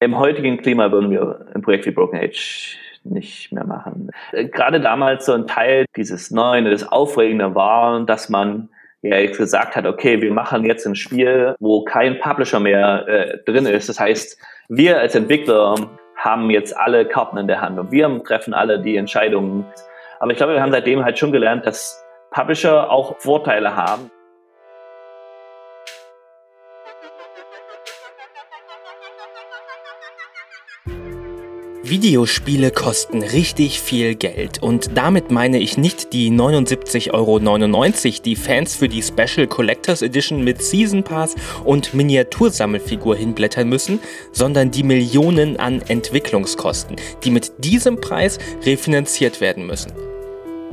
Im heutigen Klima würden wir ein Projekt wie Broken Age nicht mehr machen. Äh, gerade damals so ein Teil dieses Neuen, das Aufregende war, dass man ja jetzt gesagt hat, okay, wir machen jetzt ein Spiel, wo kein Publisher mehr äh, drin ist. Das heißt, wir als Entwickler haben jetzt alle Karten in der Hand und wir treffen alle die Entscheidungen. Aber ich glaube, wir haben seitdem halt schon gelernt, dass Publisher auch Vorteile haben. Videospiele kosten richtig viel Geld und damit meine ich nicht die 79,99 Euro, die Fans für die Special Collectors Edition mit Season Pass und Miniatursammelfigur hinblättern müssen, sondern die Millionen an Entwicklungskosten, die mit diesem Preis refinanziert werden müssen.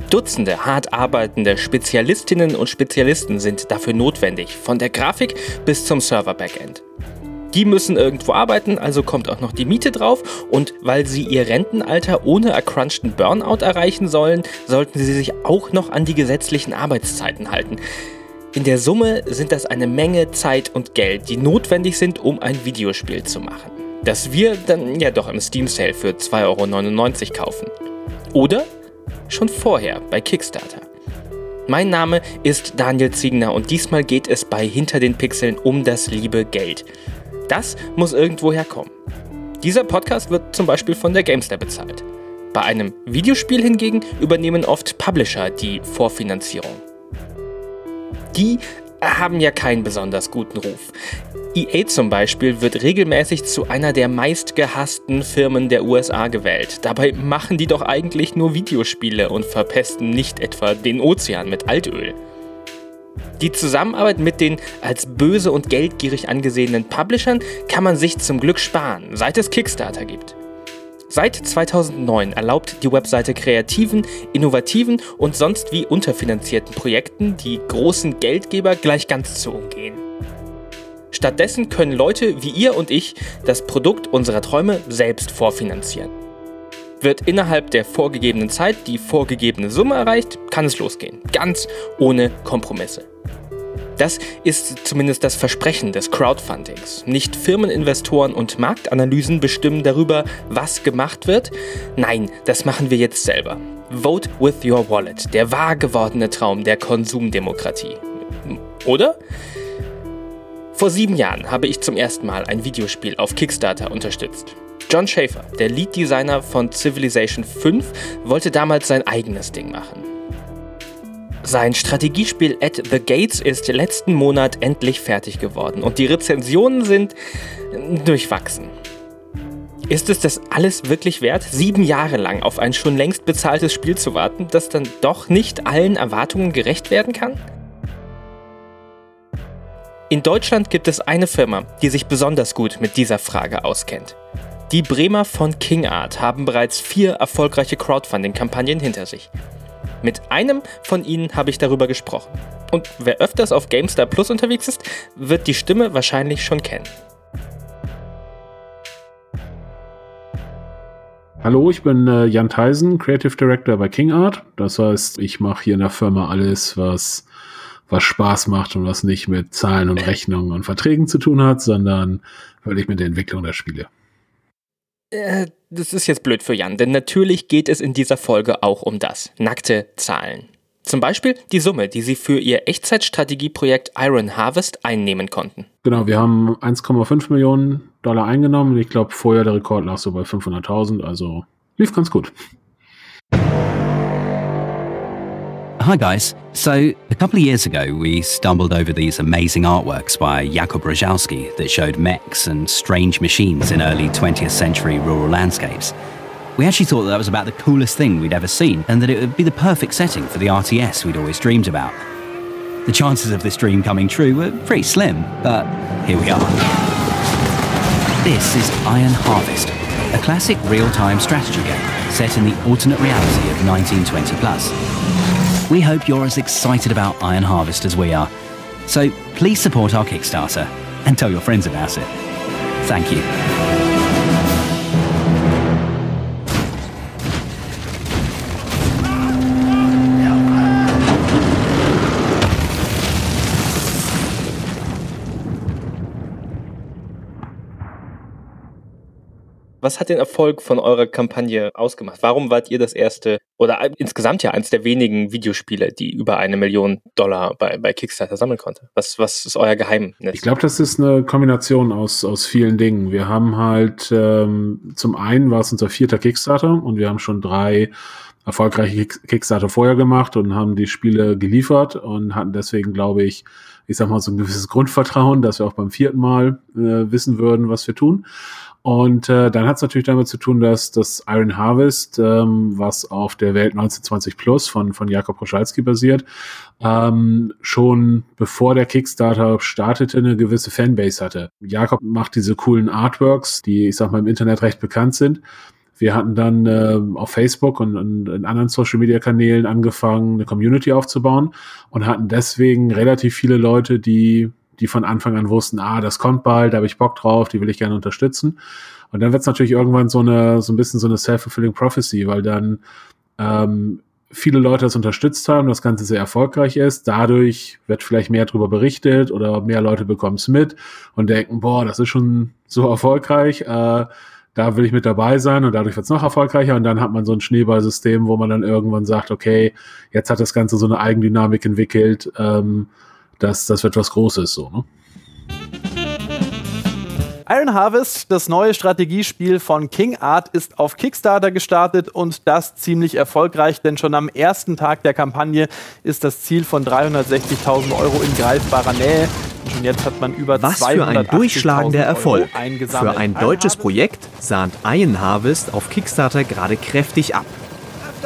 Dutzende hart arbeitende Spezialistinnen und Spezialisten sind dafür notwendig, von der Grafik bis zum Server-Backend. Die müssen irgendwo arbeiten, also kommt auch noch die Miete drauf. Und weil sie ihr Rentenalter ohne ercrunchten Burnout erreichen sollen, sollten sie sich auch noch an die gesetzlichen Arbeitszeiten halten. In der Summe sind das eine Menge Zeit und Geld, die notwendig sind, um ein Videospiel zu machen. Das wir dann ja doch im Steam Sale für 2,99 Euro kaufen. Oder schon vorher bei Kickstarter. Mein Name ist Daniel Ziegner und diesmal geht es bei Hinter den Pixeln um das liebe Geld. Das muss irgendwo herkommen. Dieser Podcast wird zum Beispiel von der Gamestar bezahlt. Bei einem Videospiel hingegen übernehmen oft Publisher die Vorfinanzierung. Die haben ja keinen besonders guten Ruf. EA zum Beispiel wird regelmäßig zu einer der meistgehassten Firmen der USA gewählt. Dabei machen die doch eigentlich nur Videospiele und verpesten nicht etwa den Ozean mit Altöl. Die Zusammenarbeit mit den als böse und geldgierig angesehenen Publishern kann man sich zum Glück sparen, seit es Kickstarter gibt. Seit 2009 erlaubt die Webseite kreativen, innovativen und sonst wie unterfinanzierten Projekten die großen Geldgeber gleich ganz zu umgehen. Stattdessen können Leute wie ihr und ich das Produkt unserer Träume selbst vorfinanzieren. Wird innerhalb der vorgegebenen Zeit die vorgegebene Summe erreicht, kann es losgehen. Ganz ohne Kompromisse. Das ist zumindest das Versprechen des Crowdfundings. Nicht Firmeninvestoren und Marktanalysen bestimmen darüber, was gemacht wird. Nein, das machen wir jetzt selber. Vote with your wallet, der wahr gewordene Traum der Konsumdemokratie. Oder? Vor sieben Jahren habe ich zum ersten Mal ein Videospiel auf Kickstarter unterstützt. John Schaefer, der Lead-Designer von Civilization 5, wollte damals sein eigenes Ding machen. Sein Strategiespiel At the Gates ist letzten Monat endlich fertig geworden und die Rezensionen sind durchwachsen. Ist es das alles wirklich wert, sieben Jahre lang auf ein schon längst bezahltes Spiel zu warten, das dann doch nicht allen Erwartungen gerecht werden kann? In Deutschland gibt es eine Firma, die sich besonders gut mit dieser Frage auskennt. Die Bremer von King Art haben bereits vier erfolgreiche Crowdfunding-Kampagnen hinter sich. Mit einem von ihnen habe ich darüber gesprochen. Und wer öfters auf GameStar Plus unterwegs ist, wird die Stimme wahrscheinlich schon kennen. Hallo, ich bin äh, Jan Theisen, Creative Director bei King Art. Das heißt, ich mache hier in der Firma alles, was, was Spaß macht und was nicht mit Zahlen und Rechnungen und Verträgen zu tun hat, sondern wirklich mit der Entwicklung der Spiele. Äh, das ist jetzt blöd für Jan, denn natürlich geht es in dieser Folge auch um das. Nackte Zahlen. Zum Beispiel die Summe, die sie für ihr Echtzeitstrategieprojekt Iron Harvest einnehmen konnten. Genau, wir haben 1,5 Millionen Dollar eingenommen. Ich glaube, vorher der Rekord lag so bei 500.000, also lief ganz gut. Hi, guys. So, a couple of years ago, we stumbled over these amazing artworks by Jakub Rajowski that showed mechs and strange machines in early 20th century rural landscapes. We actually thought that, that was about the coolest thing we'd ever seen, and that it would be the perfect setting for the RTS we'd always dreamed about. The chances of this dream coming true were pretty slim, but here we are. This is Iron Harvest, a classic real time strategy game set in the alternate reality of 1920 plus. We hope you're as excited about Iron Harvest as we are. So please support our Kickstarter and tell your friends about it. Thank you. Was hat den Erfolg von eurer Kampagne ausgemacht? Warum wart ihr das erste oder insgesamt ja eines der wenigen Videospiele, die über eine Million Dollar bei, bei Kickstarter sammeln konnte? Was, was ist euer Geheimnis? Ich glaube, das ist eine Kombination aus, aus vielen Dingen. Wir haben halt, ähm, zum einen war es unser vierter Kickstarter und wir haben schon drei erfolgreiche Kickstarter vorher gemacht und haben die Spiele geliefert und hatten deswegen, glaube ich, ich sag mal, so ein gewisses Grundvertrauen, dass wir auch beim vierten Mal äh, wissen würden, was wir tun. Und äh, dann hat es natürlich damit zu tun, dass das Iron Harvest, ähm, was auf der Welt 1920 Plus von, von Jakob Roschalski basiert, ähm, schon bevor der Kickstarter startete, eine gewisse Fanbase hatte. Jakob macht diese coolen Artworks, die, ich sag mal, im Internet recht bekannt sind. Wir hatten dann äh, auf Facebook und, und in anderen Social Media Kanälen angefangen, eine Community aufzubauen und hatten deswegen relativ viele Leute, die die von Anfang an wussten, ah, das kommt bald, da habe ich Bock drauf, die will ich gerne unterstützen. Und dann wird es natürlich irgendwann so eine, so ein bisschen so eine self-fulfilling prophecy, weil dann ähm, viele Leute das unterstützt haben, das Ganze sehr erfolgreich ist. Dadurch wird vielleicht mehr darüber berichtet oder mehr Leute bekommen es mit und denken, boah, das ist schon so erfolgreich. Äh, da will ich mit dabei sein und dadurch wird es noch erfolgreicher und dann hat man so ein Schneeballsystem, wo man dann irgendwann sagt, okay, jetzt hat das Ganze so eine Eigendynamik entwickelt. Ähm, das, das wird was Großes so, ne? Iron Harvest, das neue Strategiespiel von King Art, ist auf Kickstarter gestartet und das ziemlich erfolgreich, denn schon am ersten Tag der Kampagne ist das Ziel von 360.000 Euro in greifbarer Nähe. Und schon jetzt hat man über Was für ein durchschlagender Erfolg. Für ein deutsches Projekt sahnt Iron Harvest auf Kickstarter gerade kräftig ab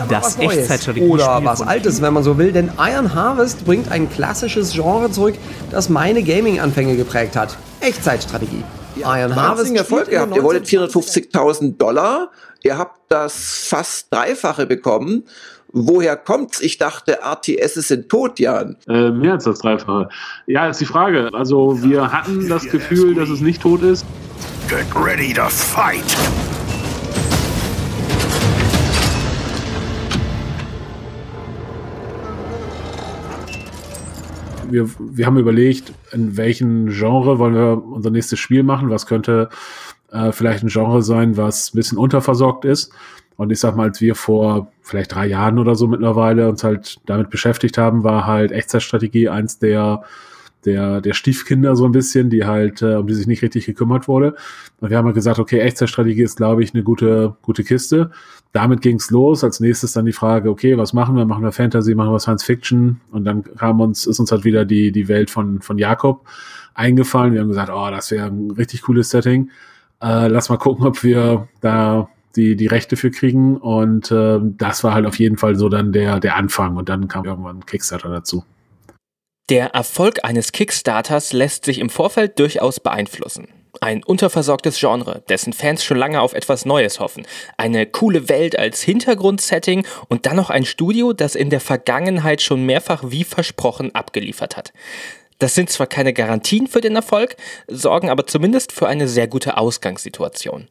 das Echtzeitstrategie Oder was Altes, wenn man so will. Denn Iron Harvest bringt ein klassisches Genre zurück, das meine Gaming-Anfänge geprägt hat. Echtzeitstrategie. Ja, Iron Harvest Erfolg gehabt. Ihr wolltet 450.000 Dollar. Ihr habt das fast Dreifache bekommen. Woher kommt's? Ich dachte, RTS sind tot, Jan. Äh, mehr als das Dreifache. Ja, ist die Frage. Also wir hatten das Gefühl, dass es nicht tot ist. Get ready to fight! Wir, wir haben überlegt, in welchem Genre wollen wir unser nächstes Spiel machen, was könnte äh, vielleicht ein Genre sein, was ein bisschen unterversorgt ist. Und ich sag mal, als wir vor vielleicht drei Jahren oder so mittlerweile uns halt damit beschäftigt haben, war halt Echtzeitstrategie eins der der, der Stiefkinder so ein bisschen, die halt, äh, um die sich nicht richtig gekümmert wurde. Und wir haben halt gesagt, okay, Echtzeitstrategie ist, glaube ich, eine gute, gute Kiste. Damit ging's los. Als nächstes dann die Frage, okay, was machen wir? Machen wir Fantasy, machen wir Science Fiction? Und dann kam uns, ist uns halt wieder die, die Welt von, von Jakob eingefallen. Wir haben gesagt, oh, das wäre ein richtig cooles Setting. Äh, lass mal gucken, ob wir da die, die Rechte für kriegen. Und äh, das war halt auf jeden Fall so dann der, der Anfang. Und dann kam irgendwann Kickstarter dazu. Der Erfolg eines Kickstarters lässt sich im Vorfeld durchaus beeinflussen. Ein unterversorgtes Genre, dessen Fans schon lange auf etwas Neues hoffen. Eine coole Welt als Hintergrundsetting und dann noch ein Studio, das in der Vergangenheit schon mehrfach wie versprochen abgeliefert hat. Das sind zwar keine Garantien für den Erfolg, sorgen aber zumindest für eine sehr gute Ausgangssituation.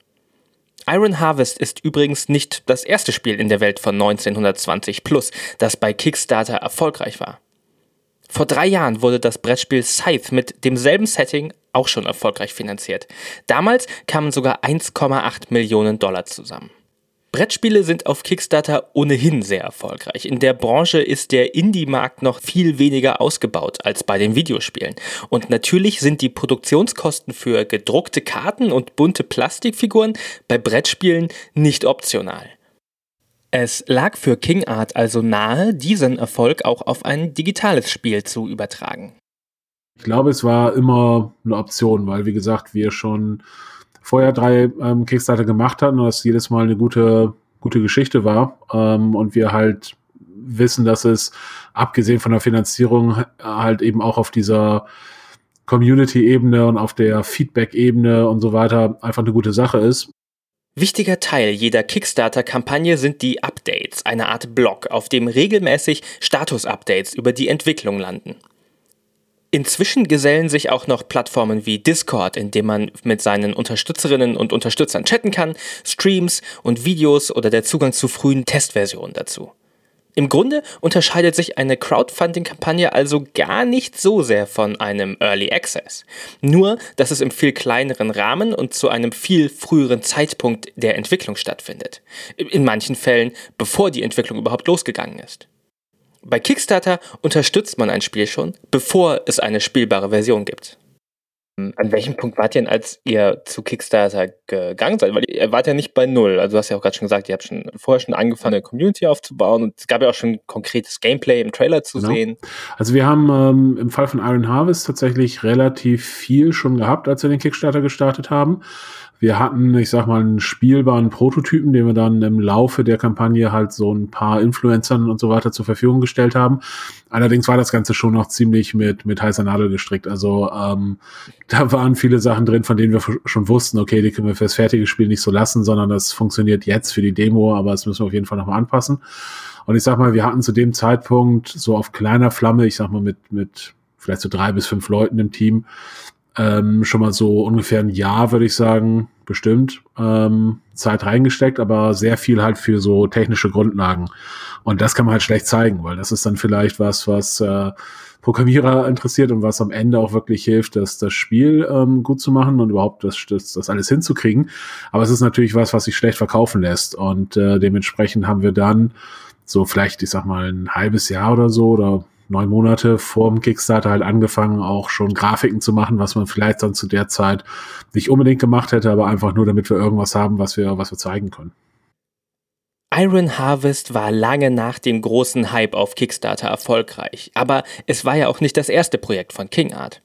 Iron Harvest ist übrigens nicht das erste Spiel in der Welt von 1920 Plus, das bei Kickstarter erfolgreich war. Vor drei Jahren wurde das Brettspiel Scythe mit demselben Setting auch schon erfolgreich finanziert. Damals kamen sogar 1,8 Millionen Dollar zusammen. Brettspiele sind auf Kickstarter ohnehin sehr erfolgreich. In der Branche ist der Indie-Markt noch viel weniger ausgebaut als bei den Videospielen. Und natürlich sind die Produktionskosten für gedruckte Karten und bunte Plastikfiguren bei Brettspielen nicht optional. Es lag für King Art also nahe, diesen Erfolg auch auf ein digitales Spiel zu übertragen. Ich glaube, es war immer eine Option, weil, wie gesagt, wir schon vorher drei ähm, Kickstarter gemacht hatten und das jedes Mal eine gute, gute Geschichte war ähm, und wir halt wissen, dass es abgesehen von der Finanzierung halt eben auch auf dieser Community-Ebene und auf der Feedback-Ebene und so weiter einfach eine gute Sache ist. Wichtiger Teil jeder Kickstarter-Kampagne sind die Updates, eine Art Blog, auf dem regelmäßig Status-Updates über die Entwicklung landen. Inzwischen gesellen sich auch noch Plattformen wie Discord, in dem man mit seinen Unterstützerinnen und Unterstützern chatten kann, Streams und Videos oder der Zugang zu frühen Testversionen dazu. Im Grunde unterscheidet sich eine Crowdfunding-Kampagne also gar nicht so sehr von einem Early Access. Nur, dass es im viel kleineren Rahmen und zu einem viel früheren Zeitpunkt der Entwicklung stattfindet. In manchen Fällen, bevor die Entwicklung überhaupt losgegangen ist. Bei Kickstarter unterstützt man ein Spiel schon, bevor es eine spielbare Version gibt. An welchem Punkt wart ihr denn, als ihr zu Kickstarter gegangen seid? Weil ihr wart ja nicht bei Null. Also du hast ja auch gerade schon gesagt, ihr habt schon vorher schon angefangen, eine Community aufzubauen und es gab ja auch schon konkretes Gameplay im Trailer zu genau. sehen. Also wir haben ähm, im Fall von Iron Harvest tatsächlich relativ viel schon gehabt, als wir den Kickstarter gestartet haben. Wir hatten, ich sag mal, einen spielbaren Prototypen, den wir dann im Laufe der Kampagne halt so ein paar Influencern und so weiter zur Verfügung gestellt haben. Allerdings war das Ganze schon noch ziemlich mit, mit heißer Nadel gestrickt. Also ähm, da waren viele Sachen drin, von denen wir schon wussten, okay, die können wir fürs fertige Spiel nicht so lassen, sondern das funktioniert jetzt für die Demo, aber das müssen wir auf jeden Fall nochmal anpassen. Und ich sag mal, wir hatten zu dem Zeitpunkt so auf kleiner Flamme, ich sag mal mit, mit vielleicht so drei bis fünf Leuten im Team, ähm, schon mal so ungefähr ein Jahr, würde ich sagen, bestimmt ähm, Zeit reingesteckt, aber sehr viel halt für so technische Grundlagen. Und das kann man halt schlecht zeigen, weil das ist dann vielleicht was, was äh, Programmierer interessiert und was am Ende auch wirklich hilft, das, das Spiel ähm, gut zu machen und überhaupt das, das, das alles hinzukriegen. Aber es ist natürlich was, was sich schlecht verkaufen lässt. Und äh, dementsprechend haben wir dann so vielleicht, ich sag mal, ein halbes Jahr oder so oder neun Monate vor dem Kickstarter halt angefangen, auch schon Grafiken zu machen, was man vielleicht dann zu der Zeit nicht unbedingt gemacht hätte, aber einfach nur, damit wir irgendwas haben, was wir, was wir zeigen können. Iron Harvest war lange nach dem großen Hype auf Kickstarter erfolgreich, aber es war ja auch nicht das erste Projekt von King Art.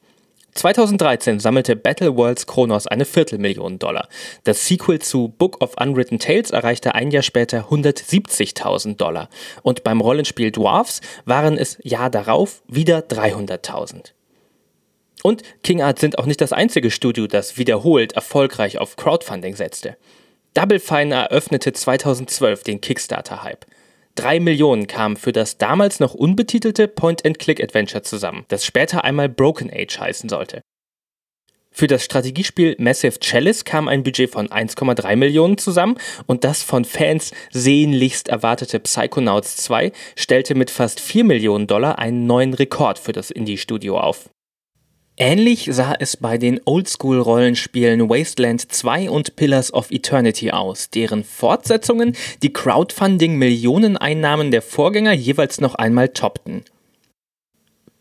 2013 sammelte Battle Worlds Kronos eine Viertelmillion Dollar. Das Sequel zu Book of Unwritten Tales erreichte ein Jahr später 170.000 Dollar. Und beim Rollenspiel Dwarfs waren es Jahr darauf wieder 300.000. Und King Art sind auch nicht das einzige Studio, das wiederholt erfolgreich auf Crowdfunding setzte. Double Fine eröffnete 2012 den Kickstarter-Hype. Drei Millionen kamen für das damals noch unbetitelte Point-and-Click-Adventure zusammen, das später einmal Broken Age heißen sollte. Für das Strategiespiel Massive Chalice kam ein Budget von 1,3 Millionen zusammen und das von Fans sehnlichst erwartete Psychonauts 2 stellte mit fast 4 Millionen Dollar einen neuen Rekord für das Indie-Studio auf. Ähnlich sah es bei den Oldschool-Rollenspielen Wasteland 2 und Pillars of Eternity aus, deren Fortsetzungen die Crowdfunding-Millioneneinnahmen der Vorgänger jeweils noch einmal toppten.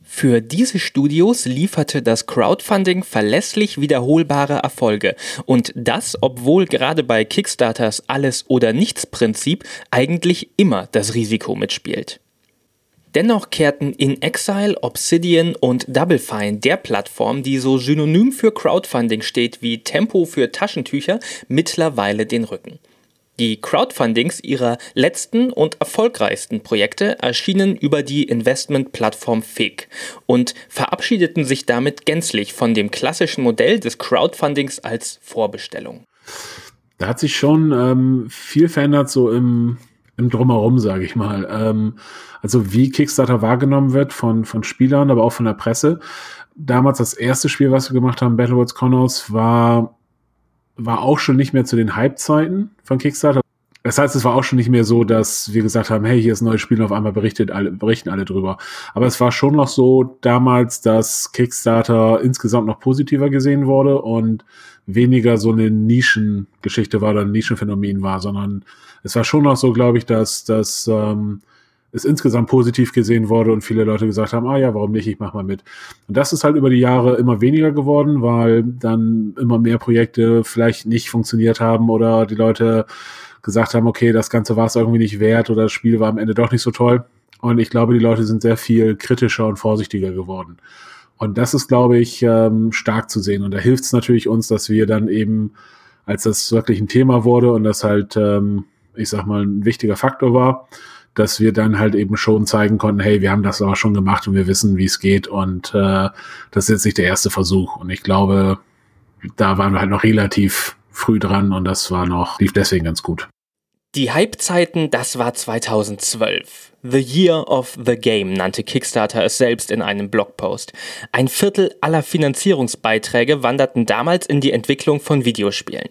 Für diese Studios lieferte das Crowdfunding verlässlich wiederholbare Erfolge und das, obwohl gerade bei Kickstarters Alles- oder Nichts-Prinzip eigentlich immer das Risiko mitspielt. Dennoch kehrten In Exile, Obsidian und Double Fine der Plattform, die so synonym für Crowdfunding steht wie Tempo für Taschentücher, mittlerweile den Rücken. Die Crowdfundings ihrer letzten und erfolgreichsten Projekte erschienen über die Investmentplattform FIG und verabschiedeten sich damit gänzlich von dem klassischen Modell des Crowdfundings als Vorbestellung. Da hat sich schon ähm, viel verändert, so im, im Drumherum, sage ich mal. Ähm, also wie Kickstarter wahrgenommen wird von, von Spielern, aber auch von der Presse. Damals das erste Spiel, was wir gemacht haben, Battleworlds Connors, war, war auch schon nicht mehr zu den Hype-Zeiten von Kickstarter. Das heißt, es war auch schon nicht mehr so, dass wir gesagt haben, hey, hier ist ein neues Spiel und auf einmal berichtet alle, berichten alle drüber. Aber es war schon noch so damals, dass Kickstarter insgesamt noch positiver gesehen wurde und weniger so eine Nischengeschichte war oder ein Nischenphänomen war, sondern es war schon noch so, glaube ich, dass, dass ähm, es insgesamt positiv gesehen wurde und viele Leute gesagt haben, ah ja, warum nicht, ich mach mal mit. Und das ist halt über die Jahre immer weniger geworden, weil dann immer mehr Projekte vielleicht nicht funktioniert haben oder die Leute gesagt haben, okay, das Ganze war es irgendwie nicht wert oder das Spiel war am Ende doch nicht so toll. Und ich glaube, die Leute sind sehr viel kritischer und vorsichtiger geworden. Und das ist, glaube ich, ähm, stark zu sehen. Und da hilft es natürlich uns, dass wir dann eben, als das wirklich ein Thema wurde und das halt, ähm, ich sag mal, ein wichtiger Faktor war, dass wir dann halt eben schon zeigen konnten, hey, wir haben das aber schon gemacht und wir wissen, wie es geht und äh, das ist jetzt nicht der erste Versuch. Und ich glaube, da waren wir halt noch relativ früh dran und das war noch, lief deswegen ganz gut. Die Hypezeiten, das war 2012. The Year of the Game nannte Kickstarter es selbst in einem Blogpost. Ein Viertel aller Finanzierungsbeiträge wanderten damals in die Entwicklung von Videospielen.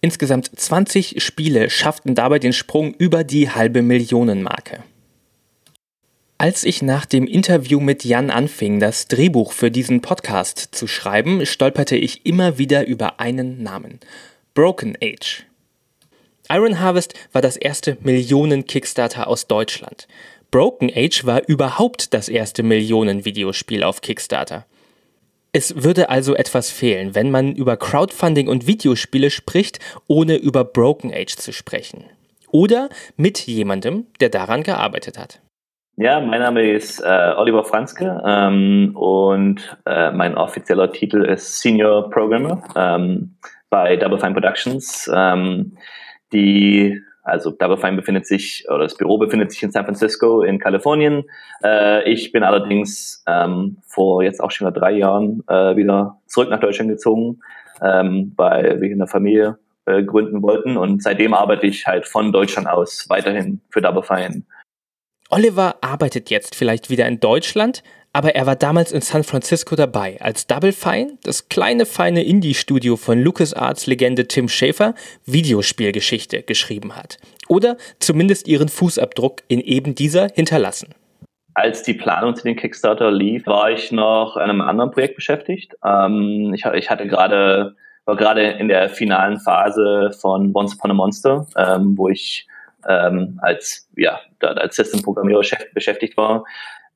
Insgesamt 20 Spiele schafften dabei den Sprung über die halbe Millionenmarke. Als ich nach dem Interview mit Jan anfing, das Drehbuch für diesen Podcast zu schreiben, stolperte ich immer wieder über einen Namen. Broken Age. Iron Harvest war das erste Millionen-Kickstarter aus Deutschland. Broken Age war überhaupt das erste Millionen-Videospiel auf Kickstarter. Es würde also etwas fehlen, wenn man über Crowdfunding und Videospiele spricht, ohne über Broken Age zu sprechen. Oder mit jemandem, der daran gearbeitet hat. Ja, mein Name ist äh, Oliver Franzke ähm, und äh, mein offizieller Titel ist Senior Programmer ähm, bei Double Fine Productions. Ähm, die, also Double Fine befindet sich, oder das Büro befindet sich in San Francisco in Kalifornien. Äh, ich bin allerdings ähm, vor jetzt auch schon wieder drei Jahren äh, wieder zurück nach Deutschland gezogen, ähm, weil wir in der Familie äh, gründen wollten und seitdem arbeite ich halt von Deutschland aus weiterhin für Double Fine. Oliver arbeitet jetzt vielleicht wieder in Deutschland, aber er war damals in San Francisco dabei, als Double Fine, das kleine feine Indie-Studio von LucasArts-Legende Tim Schafer, Videospielgeschichte geschrieben hat. Oder zumindest ihren Fußabdruck in eben dieser hinterlassen. Als die Planung zu den Kickstarter lief, war ich noch an einem anderen Projekt beschäftigt. Ähm, ich, ich, hatte gerade, war gerade in der finalen Phase von Once Upon a Monster, ähm, wo ich ähm, als, ja, als System-Programmierer beschäftigt war.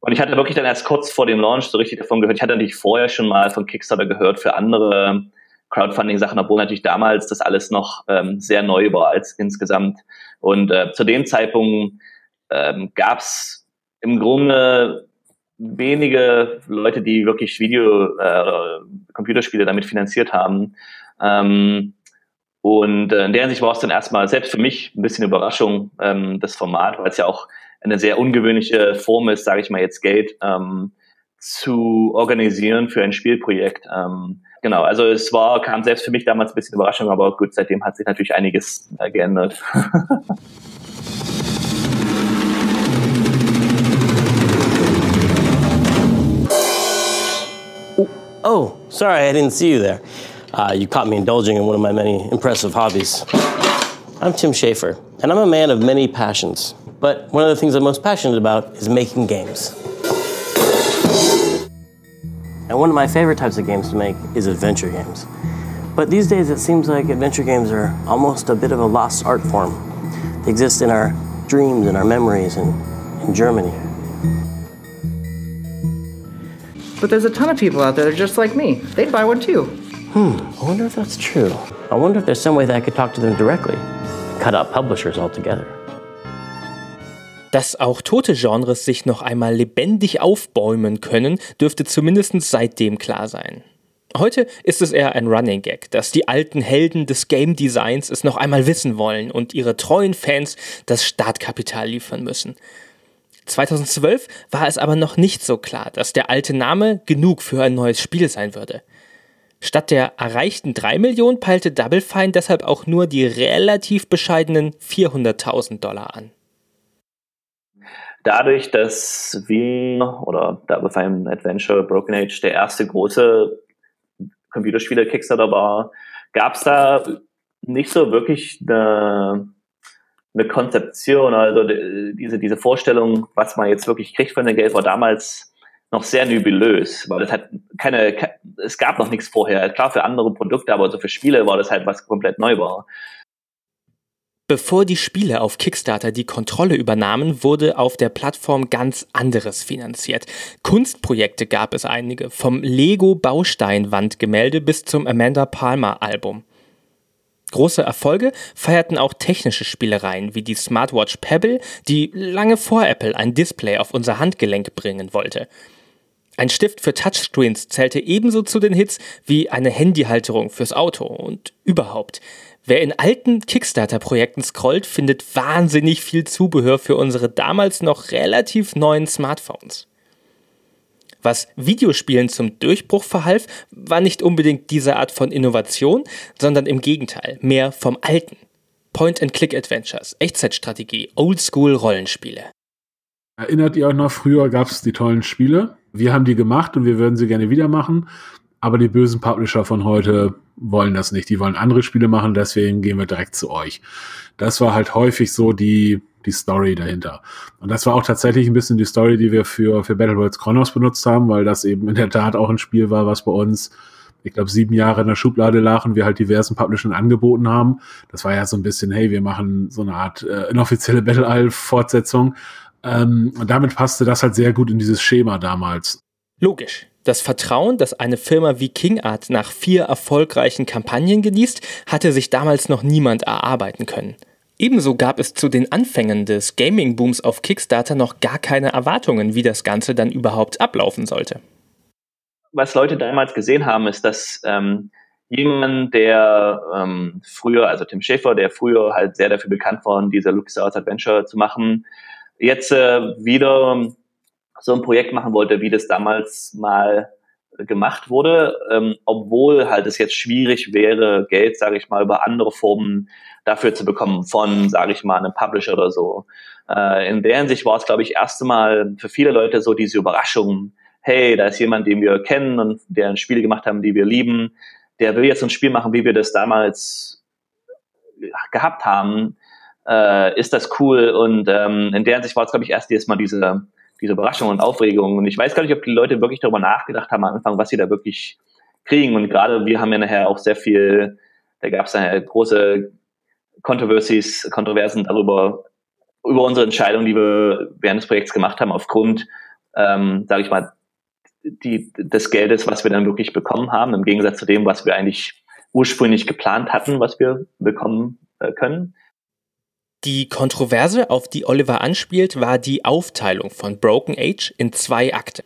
Und ich hatte wirklich dann erst kurz vor dem Launch so richtig davon gehört. Ich hatte natürlich vorher schon mal von Kickstarter gehört für andere Crowdfunding-Sachen, obwohl natürlich damals das alles noch ähm, sehr neu war als insgesamt. Und äh, zu dem Zeitpunkt ähm, gab es im Grunde wenige Leute, die wirklich Video, äh, Computerspiele damit finanziert haben. Ähm, und äh, in der Hinsicht war es dann erstmal selbst für mich ein bisschen Überraschung, ähm, das Format, weil es ja auch eine sehr ungewöhnliche Form ist, sage ich mal jetzt Geld, ähm, zu organisieren für ein Spielprojekt. Ähm, genau, also es war, kam selbst für mich damals ein bisschen Überraschung, aber gut, seitdem hat sich natürlich einiges äh, geändert. oh, sorry, I didn't see you there. Uh, you caught me indulging in one of my many impressive hobbies. I'm Tim Schafer, and I'm a man of many passions. But one of the things I'm most passionate about is making games. And one of my favorite types of games to make is adventure games. But these days it seems like adventure games are almost a bit of a lost art form. They exist in our dreams and our memories and in Germany. But there's a ton of people out there that are just like me. They'd buy one too. Hmm, I wonder if that's true. I wonder if there's some way that I could talk to them directly. Cut out publishers altogether. Dass auch tote Genres sich noch einmal lebendig aufbäumen können, dürfte zumindest seitdem klar sein. Heute ist es eher ein Running Gag, dass die alten Helden des Game Designs es noch einmal wissen wollen und ihre treuen Fans das Startkapital liefern müssen. 2012 war es aber noch nicht so klar, dass der alte Name genug für ein neues Spiel sein würde. Statt der erreichten 3 Millionen peilte Double Fine deshalb auch nur die relativ bescheidenen 400.000 Dollar an. Dadurch, dass wir oder Double Fine Adventure Broken Age der erste große Computerspieler Kickstarter war, gab es da nicht so wirklich eine, eine Konzeption, also diese, diese Vorstellung, was man jetzt wirklich kriegt von dem Geld, war damals noch sehr nebulös, weil es hat keine, es gab noch nichts vorher. Klar für andere Produkte, aber so für Spiele war das halt was komplett neu war. Bevor die Spiele auf Kickstarter die Kontrolle übernahmen, wurde auf der Plattform ganz anderes finanziert. Kunstprojekte gab es einige, vom Lego Bausteinwandgemälde bis zum Amanda Palmer Album. Große Erfolge feierten auch technische Spielereien wie die Smartwatch Pebble, die lange vor Apple ein Display auf unser Handgelenk bringen wollte. Ein Stift für Touchscreens zählte ebenso zu den Hits wie eine Handyhalterung fürs Auto und überhaupt. Wer in alten Kickstarter-Projekten scrollt, findet wahnsinnig viel Zubehör für unsere damals noch relativ neuen Smartphones. Was Videospielen zum Durchbruch verhalf, war nicht unbedingt diese Art von Innovation, sondern im Gegenteil, mehr vom Alten. Point-and-Click-Adventures, Echtzeitstrategie, Oldschool-Rollenspiele. Erinnert ihr euch noch, früher gab es die tollen Spiele? Wir haben die gemacht und wir würden sie gerne wieder machen. Aber die bösen Publisher von heute wollen das nicht. Die wollen andere Spiele machen, deswegen gehen wir direkt zu euch. Das war halt häufig so die, die Story dahinter. Und das war auch tatsächlich ein bisschen die Story, die wir für, für Battle Worlds Chronos benutzt haben, weil das eben in der Tat auch ein Spiel war, was bei uns ich glaube, sieben Jahre in der Schublade lag und wir halt diversen Publishern angeboten haben. Das war ja so ein bisschen, hey, wir machen so eine Art äh, inoffizielle Battle Isle-Fortsetzung. Ähm, und damit passte das halt sehr gut in dieses Schema damals. Logisch. Das Vertrauen, das eine Firma wie King Art nach vier erfolgreichen Kampagnen genießt, hatte sich damals noch niemand erarbeiten können. Ebenso gab es zu den Anfängen des Gaming-Booms auf Kickstarter noch gar keine Erwartungen, wie das Ganze dann überhaupt ablaufen sollte. Was Leute damals gesehen haben, ist, dass ähm, jemand, der ähm, früher, also Tim Schäfer, der früher halt sehr dafür bekannt war, diese LucasArts Adventure zu machen, jetzt äh, wieder so ein Projekt machen wollte, wie das damals mal gemacht wurde, ähm, obwohl halt es jetzt schwierig wäre, Geld, sage ich mal, über andere Formen dafür zu bekommen, von, sage ich mal, einem Publisher oder so. Äh, in der Hinsicht war es, glaube ich, erste Mal für viele Leute so diese Überraschung, hey, da ist jemand, den wir kennen und der ein Spiel gemacht haben, die wir lieben, der will jetzt ein Spiel machen, wie wir das damals gehabt haben. Äh, ist das cool? Und ähm, in der Hinsicht war es, glaube ich, erst jetzt mal diese diese Überraschung und Aufregung. Und ich weiß gar nicht, ob die Leute wirklich darüber nachgedacht haben am Anfang, was sie da wirklich kriegen. Und gerade wir haben ja nachher auch sehr viel, da gab es ja große Controversies, Kontroversen darüber, über unsere Entscheidung, die wir während des Projekts gemacht haben, aufgrund, ähm, sage ich mal, die, des Geldes, was wir dann wirklich bekommen haben, im Gegensatz zu dem, was wir eigentlich ursprünglich geplant hatten, was wir bekommen äh, können. Die Kontroverse, auf die Oliver anspielt, war die Aufteilung von Broken Age in zwei Akte.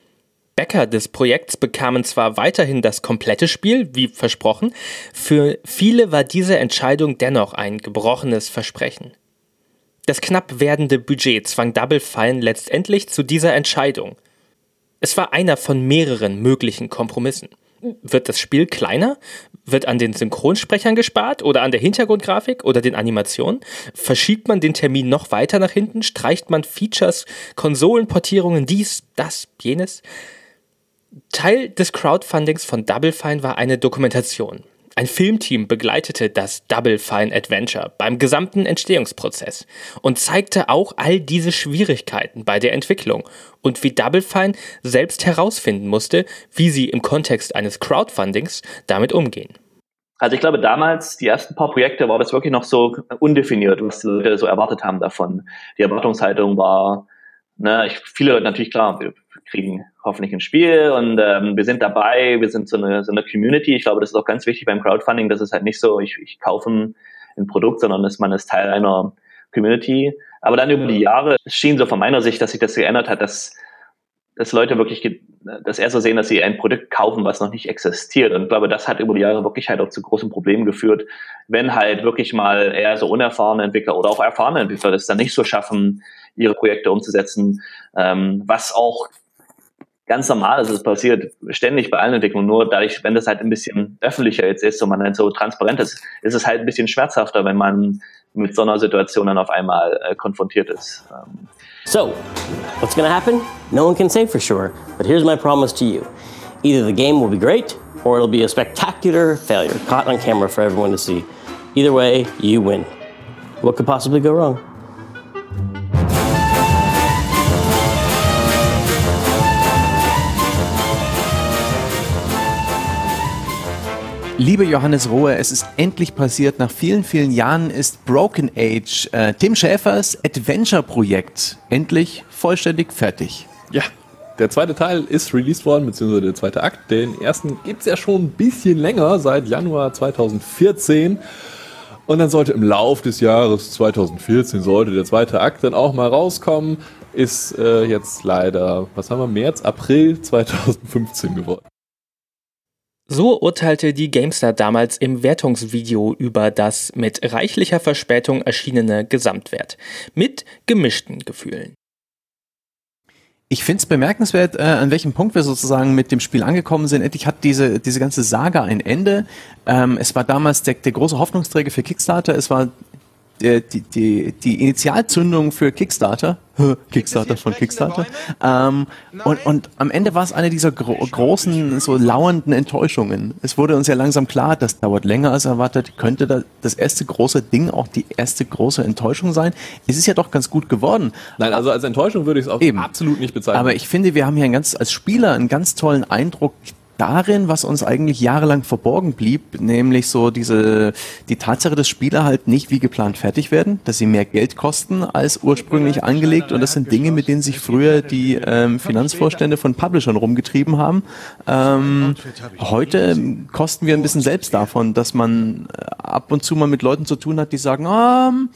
Bäcker des Projekts bekamen zwar weiterhin das komplette Spiel, wie versprochen, für viele war diese Entscheidung dennoch ein gebrochenes Versprechen. Das knapp werdende Budget zwang Double Fine letztendlich zu dieser Entscheidung. Es war einer von mehreren möglichen Kompromissen. Wird das Spiel kleiner? Wird an den Synchronsprechern gespart oder an der Hintergrundgrafik oder den Animationen? Verschiebt man den Termin noch weiter nach hinten? Streicht man Features, Konsolenportierungen, dies, das, jenes? Teil des Crowdfundings von Double Fine war eine Dokumentation. Ein Filmteam begleitete das Double Fine Adventure beim gesamten Entstehungsprozess und zeigte auch all diese Schwierigkeiten bei der Entwicklung und wie Double Fine selbst herausfinden musste, wie sie im Kontext eines Crowdfundings damit umgehen. Also ich glaube, damals, die ersten paar Projekte, war das wirklich noch so undefiniert, was die Leute so erwartet haben davon. Die Erwartungshaltung war, ne, ich, viele Leute natürlich klar, kriegen hoffentlich ein Spiel und ähm, wir sind dabei, wir sind so eine, so eine Community. Ich glaube, das ist auch ganz wichtig beim Crowdfunding, dass es halt nicht so, ich, ich kaufe ein, ein Produkt, sondern dass man ist Teil einer Community. Aber dann über die Jahre schien so von meiner Sicht, dass sich das geändert hat, dass, dass Leute wirklich, dass eher so sehen, dass sie ein Produkt kaufen, was noch nicht existiert. Und ich glaube, das hat über die Jahre wirklich halt auch zu großen Problemen geführt, wenn halt wirklich mal eher so unerfahrene Entwickler oder auch erfahrene Entwickler das dann nicht so schaffen, ihre Projekte umzusetzen, ähm, was auch ganz normal ist. Es passiert ständig bei allen Entwicklungen. Nur dadurch, wenn das halt ein bisschen öffentlicher jetzt ist und man dann so transparent ist, ist es halt ein bisschen schmerzhafter, wenn man mit so einer Situation dann auf einmal äh, konfrontiert ist. Ähm. So, what's to happen? No one can say for sure, but here's my promise to you. Either the game will be great or it'll be a spectacular failure, caught on camera for everyone to see. Either way, you win. What could possibly go wrong? Liebe Johannes Rohe, es ist endlich passiert. Nach vielen, vielen Jahren ist Broken Age, äh, Tim Schäfers Adventure-Projekt, endlich vollständig fertig. Ja, der zweite Teil ist released worden, beziehungsweise der zweite Akt. Den ersten gibt es ja schon ein bisschen länger, seit Januar 2014. Und dann sollte im Lauf des Jahres 2014 sollte der zweite Akt dann auch mal rauskommen. Ist äh, jetzt leider, was haben wir, März, April 2015 geworden. So urteilte die GameStar damals im Wertungsvideo über das mit reichlicher Verspätung erschienene Gesamtwert. Mit gemischten Gefühlen. Ich finde es bemerkenswert, äh, an welchem Punkt wir sozusagen mit dem Spiel angekommen sind. Endlich hat diese, diese ganze Saga ein Ende. Ähm, es war damals der, der große Hoffnungsträger für Kickstarter. Es war die, die, die Initialzündung für Kickstarter. Kickstarter von Kickstarter. Ähm, und, und am Ende war es eine dieser gro großen, so lauernden Enttäuschungen. Es wurde uns ja langsam klar, das dauert länger als erwartet. Könnte da das erste große Ding auch die erste große Enttäuschung sein? Es ist ja doch ganz gut geworden. Nein, also als Enttäuschung würde ich es auch Eben. absolut nicht bezeichnen. Aber ich finde, wir haben hier einen ganz, als Spieler einen ganz tollen Eindruck darin, was uns eigentlich jahrelang verborgen blieb, nämlich so diese, die Tatsache, dass Spiele halt nicht wie geplant fertig werden, dass sie mehr Geld kosten als ursprünglich angelegt und das sind Dinge, mit denen sich früher die ähm, Finanzvorstände von Publishern rumgetrieben haben. Ähm, heute kosten wir ein bisschen selbst davon, dass man äh, ab und zu mal mit Leuten zu tun hat, die sagen, ähm,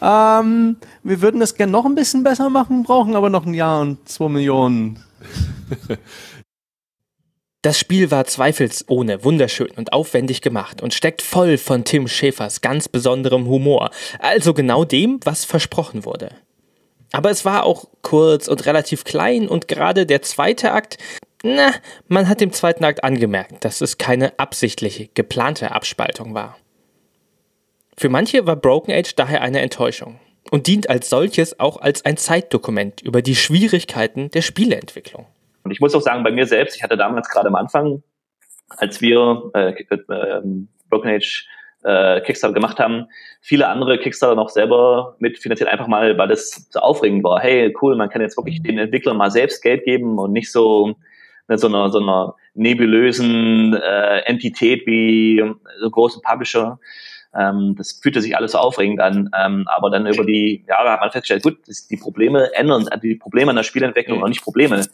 ähm, wir würden das gerne noch ein bisschen besser machen, brauchen aber noch ein Jahr und zwei Millionen. Das Spiel war zweifelsohne wunderschön und aufwendig gemacht und steckt voll von Tim Schäfers ganz besonderem Humor, also genau dem, was versprochen wurde. Aber es war auch kurz und relativ klein und gerade der zweite Akt, na, man hat dem zweiten Akt angemerkt, dass es keine absichtliche, geplante Abspaltung war. Für manche war Broken Age daher eine Enttäuschung und dient als solches auch als ein Zeitdokument über die Schwierigkeiten der Spieleentwicklung. Und ich muss auch sagen, bei mir selbst, ich hatte damals gerade am Anfang, als wir äh, äh, Broken Age äh, Kickstarter gemacht haben, viele andere Kickstarter noch selber mitfinanziert, einfach mal, weil das so aufregend war. Hey, cool, man kann jetzt wirklich den Entwicklern mal selbst Geld geben und nicht so so einer, so einer nebulösen äh, Entität wie so große Publisher. Ähm, das fühlte sich alles so aufregend an. Ähm, aber dann über die Jahre hat man festgestellt, gut, die Probleme ändern, also die Probleme an der Spielentwicklung, auch nicht Probleme,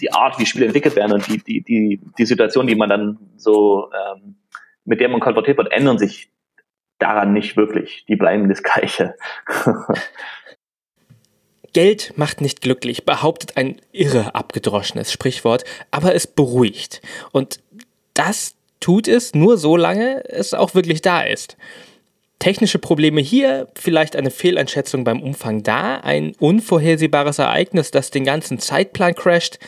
die Art, wie Spiele entwickelt werden und die, die, die, die Situation, die man dann so, ähm, mit der man konfrontiert wird, ändern sich daran nicht wirklich. Die bleiben das Gleiche. Geld macht nicht glücklich, behauptet ein irre abgedroschenes Sprichwort, aber es beruhigt. Und das tut es nur so lange es auch wirklich da ist. Technische Probleme hier, vielleicht eine Fehleinschätzung beim Umfang da, ein unvorhersehbares Ereignis, das den ganzen Zeitplan crasht.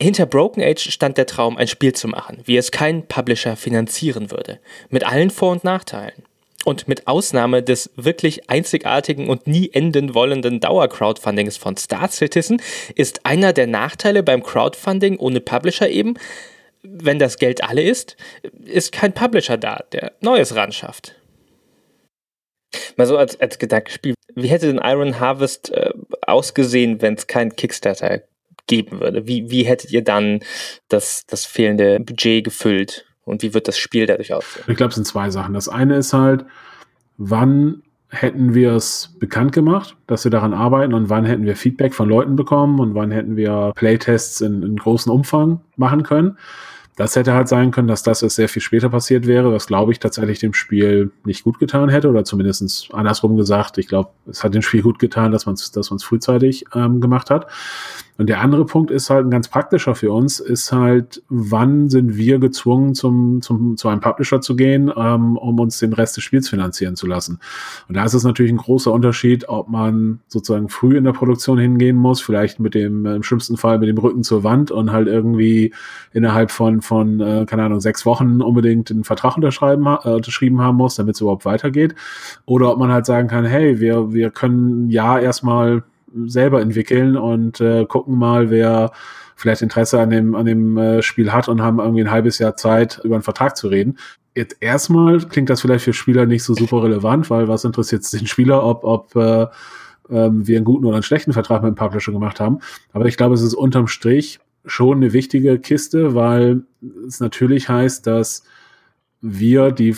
Hinter Broken Age stand der Traum, ein Spiel zu machen, wie es kein Publisher finanzieren würde, mit allen Vor- und Nachteilen. Und mit Ausnahme des wirklich einzigartigen und nie enden wollenden Dauer-Crowdfundings von Star Citizen ist einer der Nachteile beim Crowdfunding ohne Publisher eben, wenn das Geld alle ist, ist kein Publisher da, der Neues ran schafft. Mal so als, als Gedankenspiel, wie hätte denn Iron Harvest äh, ausgesehen, wenn es keinen Kickstarter geben würde? Wie, wie hättet ihr dann das, das fehlende Budget gefüllt? Und wie wird das Spiel dadurch aussehen? Ich glaube, es sind zwei Sachen. Das eine ist halt, wann hätten wir es bekannt gemacht, dass wir daran arbeiten und wann hätten wir Feedback von Leuten bekommen und wann hätten wir Playtests in, in großem Umfang machen können. Das hätte halt sein können, dass das sehr viel später passiert wäre, was glaube ich tatsächlich dem Spiel nicht gut getan hätte oder zumindest andersrum gesagt. Ich glaube, es hat dem Spiel gut getan, dass man es dass frühzeitig ähm, gemacht hat. Und der andere Punkt ist halt ein ganz praktischer für uns, ist halt, wann sind wir gezwungen, zum, zum, zu einem Publisher zu gehen, ähm, um uns den Rest des Spiels finanzieren zu lassen. Und da ist es natürlich ein großer Unterschied, ob man sozusagen früh in der Produktion hingehen muss, vielleicht mit dem, im schlimmsten Fall mit dem Rücken zur Wand und halt irgendwie innerhalb von, von äh, keine Ahnung, sechs Wochen unbedingt einen Vertrag unterschreiben, äh, unterschrieben haben muss, damit es überhaupt weitergeht. Oder ob man halt sagen kann, hey, wir, wir können ja erstmal selber entwickeln und äh, gucken mal, wer vielleicht Interesse an dem, an dem äh, Spiel hat und haben irgendwie ein halbes Jahr Zeit, über einen Vertrag zu reden. Jetzt erstmal klingt das vielleicht für Spieler nicht so super relevant, weil was interessiert es den Spieler, ob, ob äh, ähm, wir einen guten oder einen schlechten Vertrag mit dem Publisher gemacht haben. Aber ich glaube, es ist unterm Strich schon eine wichtige Kiste, weil es natürlich heißt, dass wir die,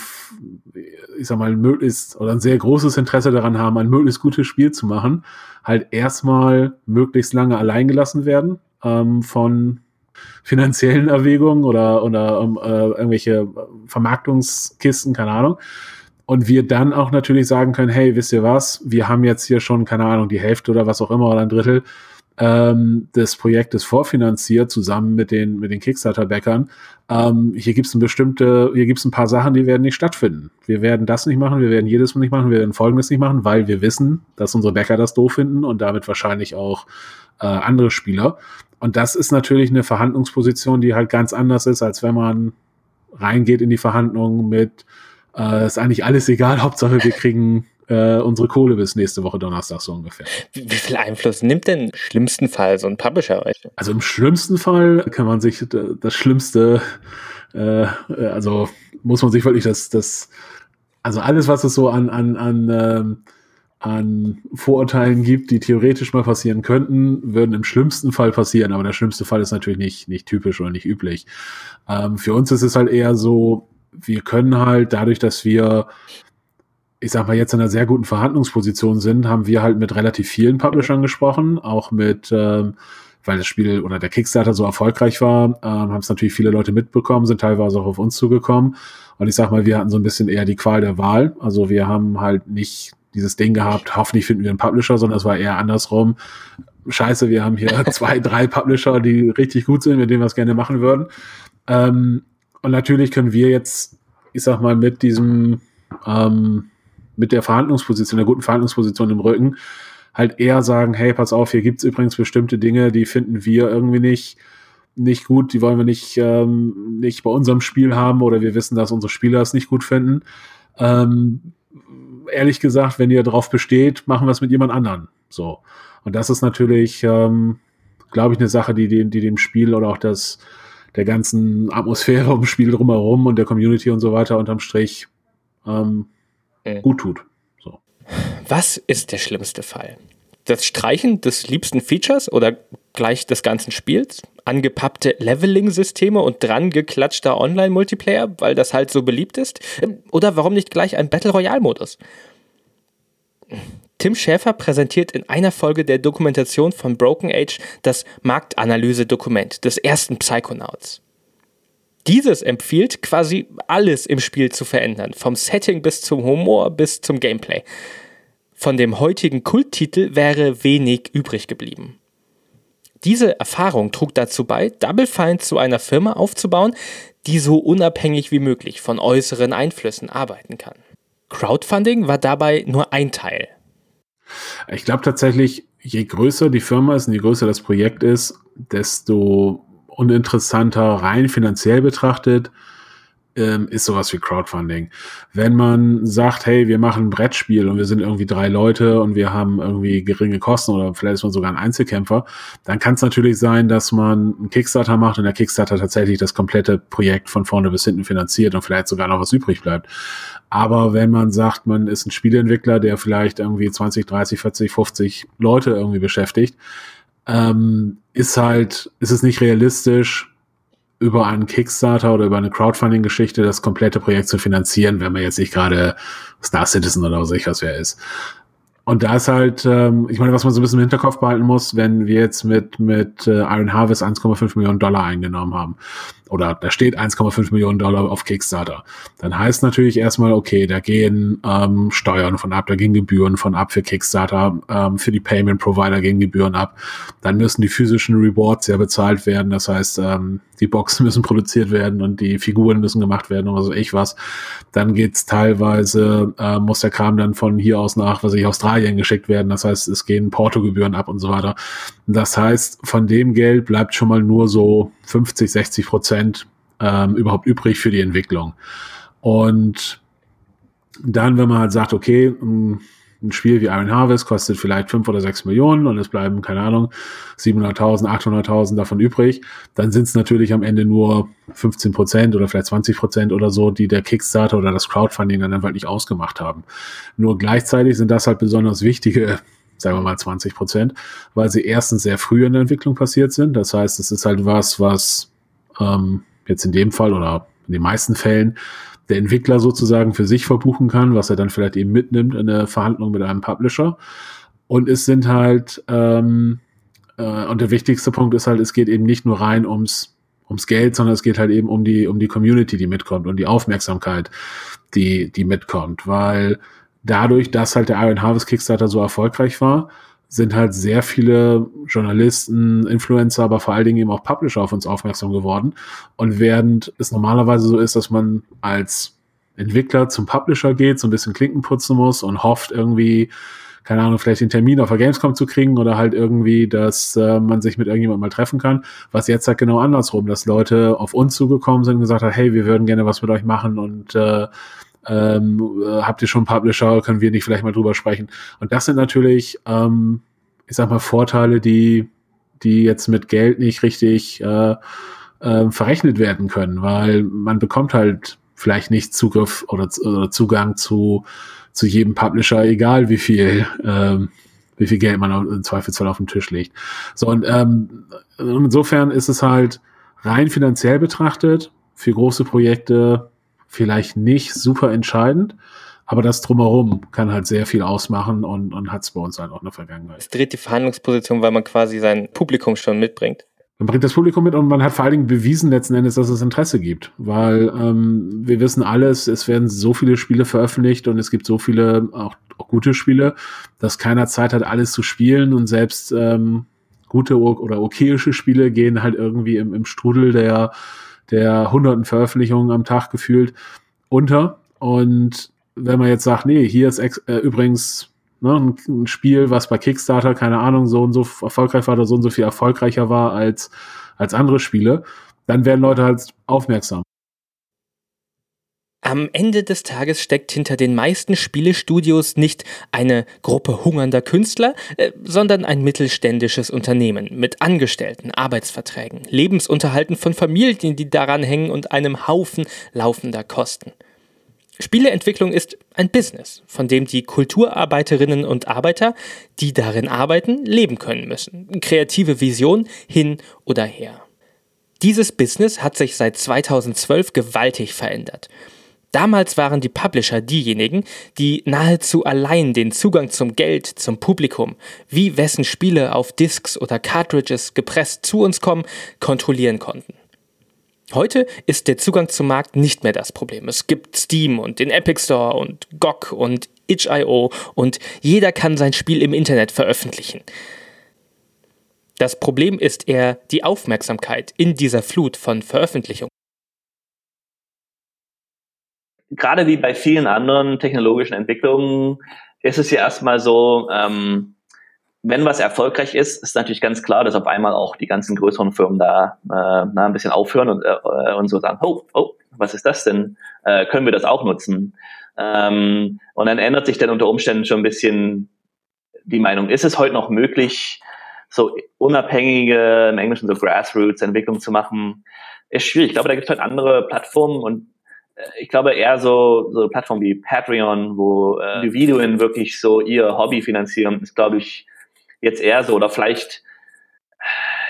ich sag mal, möglichst oder ein sehr großes Interesse daran haben, ein möglichst gutes Spiel zu machen, halt erstmal möglichst lange allein gelassen werden ähm, von finanziellen Erwägungen oder, oder um, äh, irgendwelche Vermarktungskisten, keine Ahnung. Und wir dann auch natürlich sagen können, hey, wisst ihr was, wir haben jetzt hier schon, keine Ahnung, die Hälfte oder was auch immer oder ein Drittel ähm, des Projektes vorfinanziert, zusammen mit den, mit den Kickstarter-Bäckern. Ähm, hier gibt es bestimmte, hier gibt es ein paar Sachen, die werden nicht stattfinden. Wir werden das nicht machen, wir werden jedes nicht machen, wir werden folgendes nicht machen, weil wir wissen, dass unsere Bäcker das doof finden und damit wahrscheinlich auch äh, andere Spieler. Und das ist natürlich eine Verhandlungsposition, die halt ganz anders ist, als wenn man reingeht in die Verhandlungen mit, äh, ist eigentlich alles egal, Hauptsache wir kriegen äh, unsere Kohle bis nächste Woche Donnerstag so ungefähr. Wie, wie viel Einfluss nimmt denn im schlimmsten Fall so ein Publisher? Also im schlimmsten Fall kann man sich das Schlimmste, äh, also muss man sich wirklich das, das, also alles, was es so an, an, an, ähm, an Vorurteilen gibt, die theoretisch mal passieren könnten, würden im schlimmsten Fall passieren, aber der schlimmste Fall ist natürlich nicht, nicht typisch oder nicht üblich. Ähm, für uns ist es halt eher so, wir können halt dadurch, dass wir ich sag mal, jetzt in einer sehr guten Verhandlungsposition sind, haben wir halt mit relativ vielen Publishern gesprochen, auch mit, ähm, weil das Spiel oder der Kickstarter so erfolgreich war, ähm, haben es natürlich viele Leute mitbekommen, sind teilweise auch auf uns zugekommen. Und ich sag mal, wir hatten so ein bisschen eher die Qual der Wahl. Also wir haben halt nicht dieses Ding gehabt, hoffentlich finden wir einen Publisher, sondern es war eher andersrum. Scheiße, wir haben hier zwei, drei Publisher, die richtig gut sind, mit denen wir es gerne machen würden. Ähm, und natürlich können wir jetzt, ich sag mal, mit diesem ähm, mit der Verhandlungsposition, der guten Verhandlungsposition im Rücken, halt eher sagen, hey, pass auf, hier gibt's übrigens bestimmte Dinge, die finden wir irgendwie nicht, nicht gut, die wollen wir nicht, ähm, nicht bei unserem Spiel haben oder wir wissen, dass unsere Spieler es nicht gut finden. Ähm, ehrlich gesagt, wenn ihr darauf besteht, machen wir es mit jemand anderen. So. Und das ist natürlich, ähm, glaube ich, eine Sache, die, die, die dem Spiel oder auch das, der ganzen Atmosphäre um Spiel drumherum und der Community und so weiter unterm Strich ähm, mhm. gut tut. So. Was ist der schlimmste Fall? Das Streichen des liebsten Features oder gleich des ganzen Spiels? Angepappte Leveling-Systeme und dran geklatschter Online-Multiplayer, weil das halt so beliebt ist? Oder warum nicht gleich ein Battle Royale-Modus? Tim Schäfer präsentiert in einer Folge der Dokumentation von Broken Age das Marktanalyse-Dokument des ersten Psychonauts. Dieses empfiehlt quasi alles im Spiel zu verändern, vom Setting bis zum Humor bis zum Gameplay. Von dem heutigen Kulttitel wäre wenig übrig geblieben. Diese Erfahrung trug dazu bei, Double Fine zu einer Firma aufzubauen, die so unabhängig wie möglich von äußeren Einflüssen arbeiten kann. Crowdfunding war dabei nur ein Teil. Ich glaube tatsächlich, je größer die Firma ist und je größer das Projekt ist, desto uninteressanter rein finanziell betrachtet, ähm, ist sowas wie Crowdfunding. Wenn man sagt, hey, wir machen ein Brettspiel und wir sind irgendwie drei Leute und wir haben irgendwie geringe Kosten oder vielleicht ist man sogar ein Einzelkämpfer, dann kann es natürlich sein, dass man einen Kickstarter macht und der Kickstarter tatsächlich das komplette Projekt von vorne bis hinten finanziert und vielleicht sogar noch was übrig bleibt. Aber wenn man sagt, man ist ein Spieleentwickler, der vielleicht irgendwie 20, 30, 40, 50 Leute irgendwie beschäftigt, ähm, ist halt, ist es nicht realistisch, über einen Kickstarter oder über eine Crowdfunding-Geschichte das komplette Projekt zu finanzieren, wenn man jetzt nicht gerade Star Citizen oder so ich was wer ist. Und da ist halt, ähm, ich meine, was man so ein bisschen im Hinterkopf behalten muss, wenn wir jetzt mit, mit äh, Iron Harvest 1,5 Millionen Dollar eingenommen haben, oder da steht 1,5 Millionen Dollar auf Kickstarter, dann heißt natürlich erstmal, okay, da gehen ähm, Steuern von ab, da gehen Gebühren von ab für Kickstarter, ähm, für die Payment Provider gehen Gebühren ab, dann müssen die physischen Rewards ja bezahlt werden, das heißt, ähm, die Boxen müssen produziert werden und die Figuren müssen gemacht werden oder so ich was. Dann geht's teilweise, äh, muss der Kram dann von hier aus nach, was ich, Australien geschickt werden, das heißt, es gehen Portogebühren ab und so weiter. Das heißt, von dem Geld bleibt schon mal nur so 50, 60 Prozent ähm, überhaupt übrig für die Entwicklung. Und dann, wenn man halt sagt, okay, ein Spiel wie Iron Harvest kostet vielleicht fünf oder sechs Millionen und es bleiben, keine Ahnung, 700.000, 800.000 davon übrig, dann sind es natürlich am Ende nur 15 Prozent oder vielleicht 20 Prozent oder so, die der Kickstarter oder das Crowdfunding dann einfach nicht ausgemacht haben. Nur gleichzeitig sind das halt besonders wichtige sagen wir mal 20 Prozent, weil sie erstens sehr früh in der Entwicklung passiert sind. Das heißt, es ist halt was, was ähm, jetzt in dem Fall oder in den meisten Fällen der Entwickler sozusagen für sich verbuchen kann, was er dann vielleicht eben mitnimmt in der Verhandlung mit einem Publisher. Und es sind halt, ähm, äh, und der wichtigste Punkt ist halt, es geht eben nicht nur rein ums, ums Geld, sondern es geht halt eben um die, um die Community, die mitkommt und die Aufmerksamkeit, die, die mitkommt, weil dadurch, dass halt der Iron Harvest Kickstarter so erfolgreich war, sind halt sehr viele Journalisten, Influencer, aber vor allen Dingen eben auch Publisher auf uns aufmerksam geworden. Und während es normalerweise so ist, dass man als Entwickler zum Publisher geht, so ein bisschen Klinken putzen muss und hofft irgendwie, keine Ahnung, vielleicht den Termin auf der Gamescom zu kriegen oder halt irgendwie, dass äh, man sich mit irgendjemandem mal treffen kann. Was jetzt halt genau andersrum, dass Leute auf uns zugekommen sind und gesagt haben, hey, wir würden gerne was mit euch machen und äh, Ähm, äh, habt ihr schon Publisher? Können wir nicht vielleicht mal drüber sprechen? Und das sind natürlich, ähm, ich sag mal, Vorteile, die, die jetzt mit Geld nicht richtig äh, äh, verrechnet werden können, weil man bekommt halt vielleicht nicht Zugriff oder, oder Zugang zu, zu jedem Publisher, egal wie viel, ähm, wie viel Geld man im Zweifelsfall auf den Tisch legt. So, und ähm, insofern ist es halt rein finanziell betrachtet für große Projekte vielleicht nicht super entscheidend, aber das drumherum kann halt sehr viel ausmachen und, und hat es bei uns halt auch in der Vergangenheit. Es dreht die Verhandlungsposition, weil man quasi sein Publikum schon mitbringt. Man bringt das Publikum mit und man hat vor allen Dingen bewiesen letzten Endes, dass es Interesse gibt. Weil ähm, wir wissen alles, es werden so viele Spiele veröffentlicht und es gibt so viele auch, auch gute Spiele, dass keiner Zeit hat, alles zu spielen und selbst ähm, gute oder okayische Spiele gehen halt irgendwie im, im Strudel der der hunderten Veröffentlichungen am Tag gefühlt unter. Und wenn man jetzt sagt, nee, hier ist äh, übrigens ne, ein, Spiel, was bei Kickstarter, keine Ahnung, so und so erfolgreich war oder so und so viel erfolgreicher war als, als andere Spiele, dann werden Leute halt aufmerksam. Am Ende des Tages steckt hinter den meisten Spielestudios nicht eine Gruppe hungernder Künstler, äh, sondern ein mittelständisches Unternehmen mit Angestellten, Arbeitsverträgen, Lebensunterhalten von Familien, die daran hängen und einem Haufen laufender Kosten. Spieleentwicklung ist ein Business, von dem die Kulturarbeiterinnen und Arbeiter, die darin arbeiten, leben können müssen. Kreative Vision hin oder her. Dieses Business hat sich seit 2012 gewaltig verändert. Damals waren die Publisher diejenigen, die nahezu allein den Zugang zum Geld, zum Publikum, wie wessen Spiele auf Discs oder Cartridges gepresst zu uns kommen, kontrollieren konnten. Heute ist der Zugang zum Markt nicht mehr das Problem. Es gibt Steam und den Epic Store und GOG und itch.io und jeder kann sein Spiel im Internet veröffentlichen. Das Problem ist eher die Aufmerksamkeit in dieser Flut von Veröffentlichungen gerade wie bei vielen anderen technologischen Entwicklungen ist es ja erstmal so, ähm, wenn was erfolgreich ist, ist natürlich ganz klar, dass auf einmal auch die ganzen größeren Firmen da äh, na, ein bisschen aufhören und, äh, und so sagen, oh, oh, was ist das denn? Äh, können wir das auch nutzen? Ähm, und dann ändert sich dann unter Umständen schon ein bisschen die Meinung. Ist es heute noch möglich, so unabhängige, im Englischen so Grassroots-Entwicklung zu machen? Ist schwierig. Ich glaube, da gibt es halt andere Plattformen und ich glaube eher so, so Plattformen wie Patreon, wo äh, Individuen wirklich so ihr Hobby finanzieren, ist glaube ich jetzt eher so oder vielleicht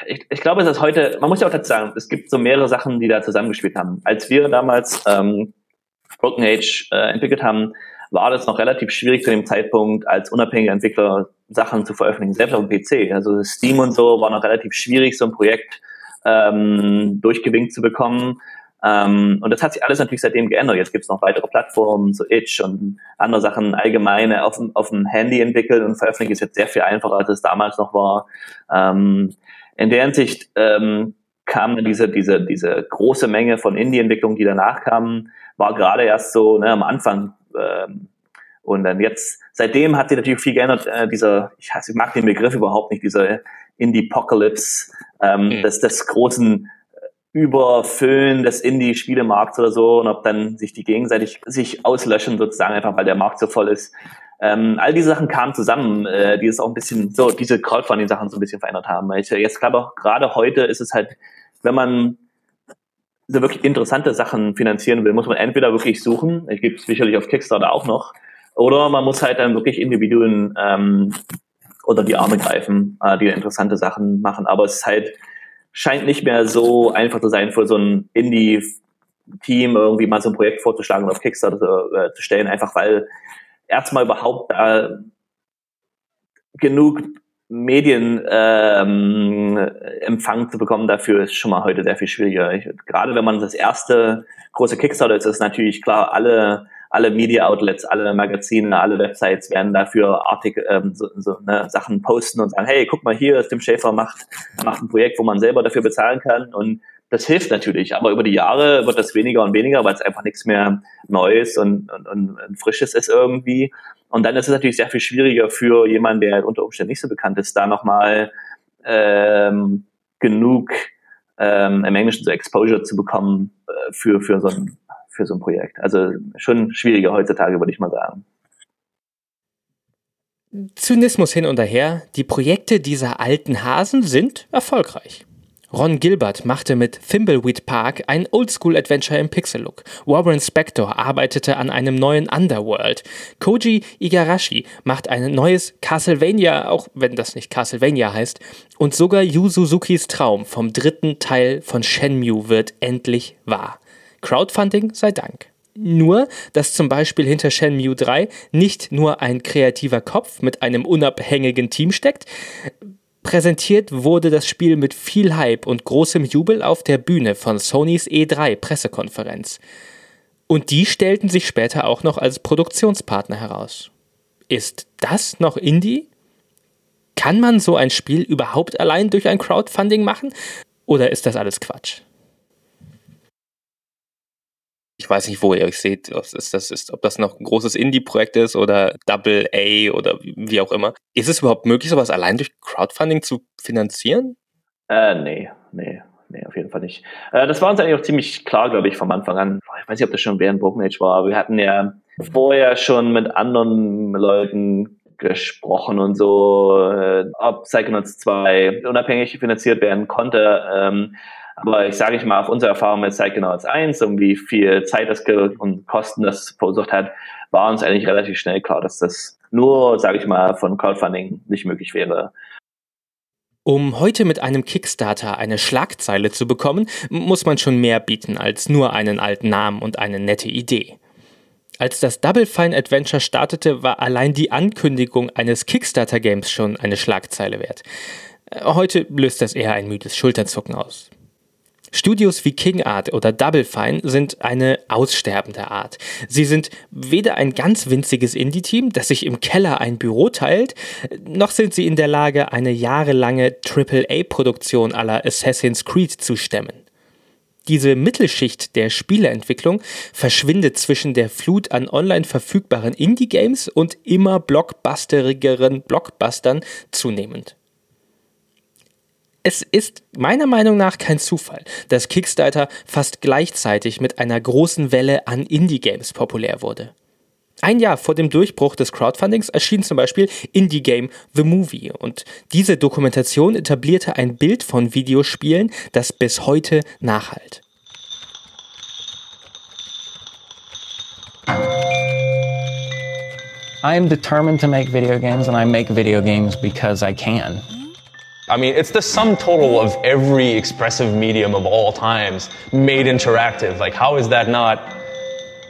ich, ich glaube, es ist heute, man muss ja auch dazu sagen, es gibt so mehrere Sachen, die da zusammengespielt haben. Als wir damals ähm, Broken Age äh, entwickelt haben, war das noch relativ schwierig zu dem Zeitpunkt, als unabhängiger Entwickler Sachen zu veröffentlichen, selbst auf dem PC. Also Steam und so war noch relativ schwierig, so ein Projekt ähm, durchgewinkt zu bekommen. Ähm, und das hat sich alles natürlich seitdem geändert. Jetzt gibt es noch weitere Plattformen, so Itch und andere Sachen allgemeine auf, auf dem Handy entwickelt und veröffentlichen ist jetzt sehr viel einfacher, als es damals noch war. Ähm, in der Hinsicht ähm, kam diese, diese, diese große Menge von Indie-Entwicklungen, die danach kamen, war gerade erst so ne, am Anfang. Ähm, und dann jetzt, seitdem hat sich natürlich viel geändert. Äh, dieser, ich, ich mag den Begriff überhaupt nicht, dieser Indie-Pocalypse, ähm, mhm. des, des großen Überfüllen des Indie-Spielemarkts oder so und ob dann sich die gegenseitig sich auslöschen sozusagen einfach, weil der Markt so voll ist. Ähm, all diese Sachen kamen zusammen, äh, die es auch ein bisschen so diese Crowdfunding-Sachen so ein bisschen verändert haben. Ich jetzt glaube auch gerade heute ist es halt, wenn man so wirklich interessante Sachen finanzieren will, muss man entweder wirklich suchen, ich gebe es sicherlich auf Kickstarter auch noch, oder man muss halt dann wirklich Individuen ähm, oder die Arme greifen, äh, die interessante Sachen machen. Aber es ist halt scheint nicht mehr so einfach zu sein für so ein Indie-Team irgendwie mal so ein Projekt vorzuschlagen und auf Kickstarter zu, äh, zu stellen, einfach weil erstmal überhaupt da genug Medienempfang ähm, zu bekommen, dafür ist schon mal heute sehr viel schwieriger. Ich, gerade wenn man das erste große Kickstarter ist, ist natürlich klar, alle alle Media Outlets, alle Magazine, alle Websites werden dafür Artikel, ähm, so, so ne, Sachen posten und sagen, hey, guck mal hier, Tim Schäfer macht, macht ein Projekt, wo man selber dafür bezahlen kann und das hilft natürlich, aber über die Jahre wird das weniger und weniger, weil es einfach nichts mehr Neues und, und, und, Frisches ist irgendwie. Und dann ist es natürlich sehr viel schwieriger für jemanden, der unter Umständen nicht so bekannt ist, da nochmal ähm, genug ähm, im Englischen so Exposure zu bekommen äh, für, für so ein für so ein Projekt. Also schon schwieriger heutzutage, würde ich mal sagen. Zynismus hin und her, die Projekte dieser alten Hasen sind erfolgreich. Ron Gilbert machte mit Thimbleweed Park ein Oldschool-Adventure im Pixel-Look. Warren Spector arbeitete an einem neuen Underworld. Koji Igarashi macht ein neues Castlevania, auch wenn das nicht Castlevania heißt. Und sogar Yu Suzukis Traum vom dritten Teil von Shenmue wird endlich wahr. Crowdfunding sei Dank. Nur, dass zum Beispiel hinter Shenmue 3 nicht nur ein kreativer Kopf mit einem unabhängigen Team steckt, Präsentiert wurde das Spiel mit viel Hype und großem Jubel auf der Bühne von Sonys E3 Pressekonferenz. Und die stellten sich später auch noch als Produktionspartner heraus. Ist das noch Indie? Kann man so ein Spiel überhaupt allein durch ein Crowdfunding machen? Oder ist das alles Quatsch? Ich weiß nicht, wo ihr euch seht, ob das, ist, ob das noch ein großes Indie-Projekt ist oder Double A oder wie auch immer. Ist es überhaupt möglich, sowas allein durch Crowdfunding zu finanzieren? Äh, nee, nee. Nee, auf jeden Fall nicht. Äh, das war uns eigentlich auch ziemlich klar, glaube ich, vom Anfang an. Ich weiß nicht, ob das schon während Broken Age war, aber wir hatten ja vorher schon mit anderen Leuten gesprochen und so, äh, ob Psychonauts 2 unabhängig finanziert werden konnte. Ähm, aber ich sage ich mal, auf unsere Erfahrung mit Psychonauts 1 und wie viel Zeit das und Kosten das verursacht hat, war uns eigentlich relativ schnell klar, dass das nur, sage ich mal, von Crowdfunding nicht möglich wäre. Um heute mit einem Kickstarter eine Schlagzeile zu bekommen, muss man schon mehr bieten als nur einen alten Namen und eine nette Idee. Als das Double Fine Adventure startete, war allein die Ankündigung eines Kickstarter-Games schon eine Schlagzeile wert. Heute löst das eher ein müdes Schulternzucken aus. Studios wie King Art oder Double Fine sind eine aussterbende Art. Sie sind weder ein ganz winziges Indie-Team, das sich im Keller ein Büro teilt, noch sind sie in der Lage, eine jahrelange AAA-Produktion aller Assassin's Creed zu stemmen. Diese Mittelschicht der Spieleentwicklung verschwindet zwischen der Flut an online verfügbaren Indie-Games und immer blockbusterigeren Blockbustern zunehmend. Es ist meiner Meinung nach kein Zufall, dass Kickstarter fast gleichzeitig mit einer großen Welle an Indie-Games populär wurde. Ein Jahr vor dem Durchbruch des Crowdfundings erschien zum Beispiel Indie Game The Movie und diese Dokumentation etablierte ein Bild von Videospielen, das bis heute nachhalt. I am determined to make video games and I make video games because I can. I mean, it's the sum total of every expressive medium of all times made interactive. Like, how is that not?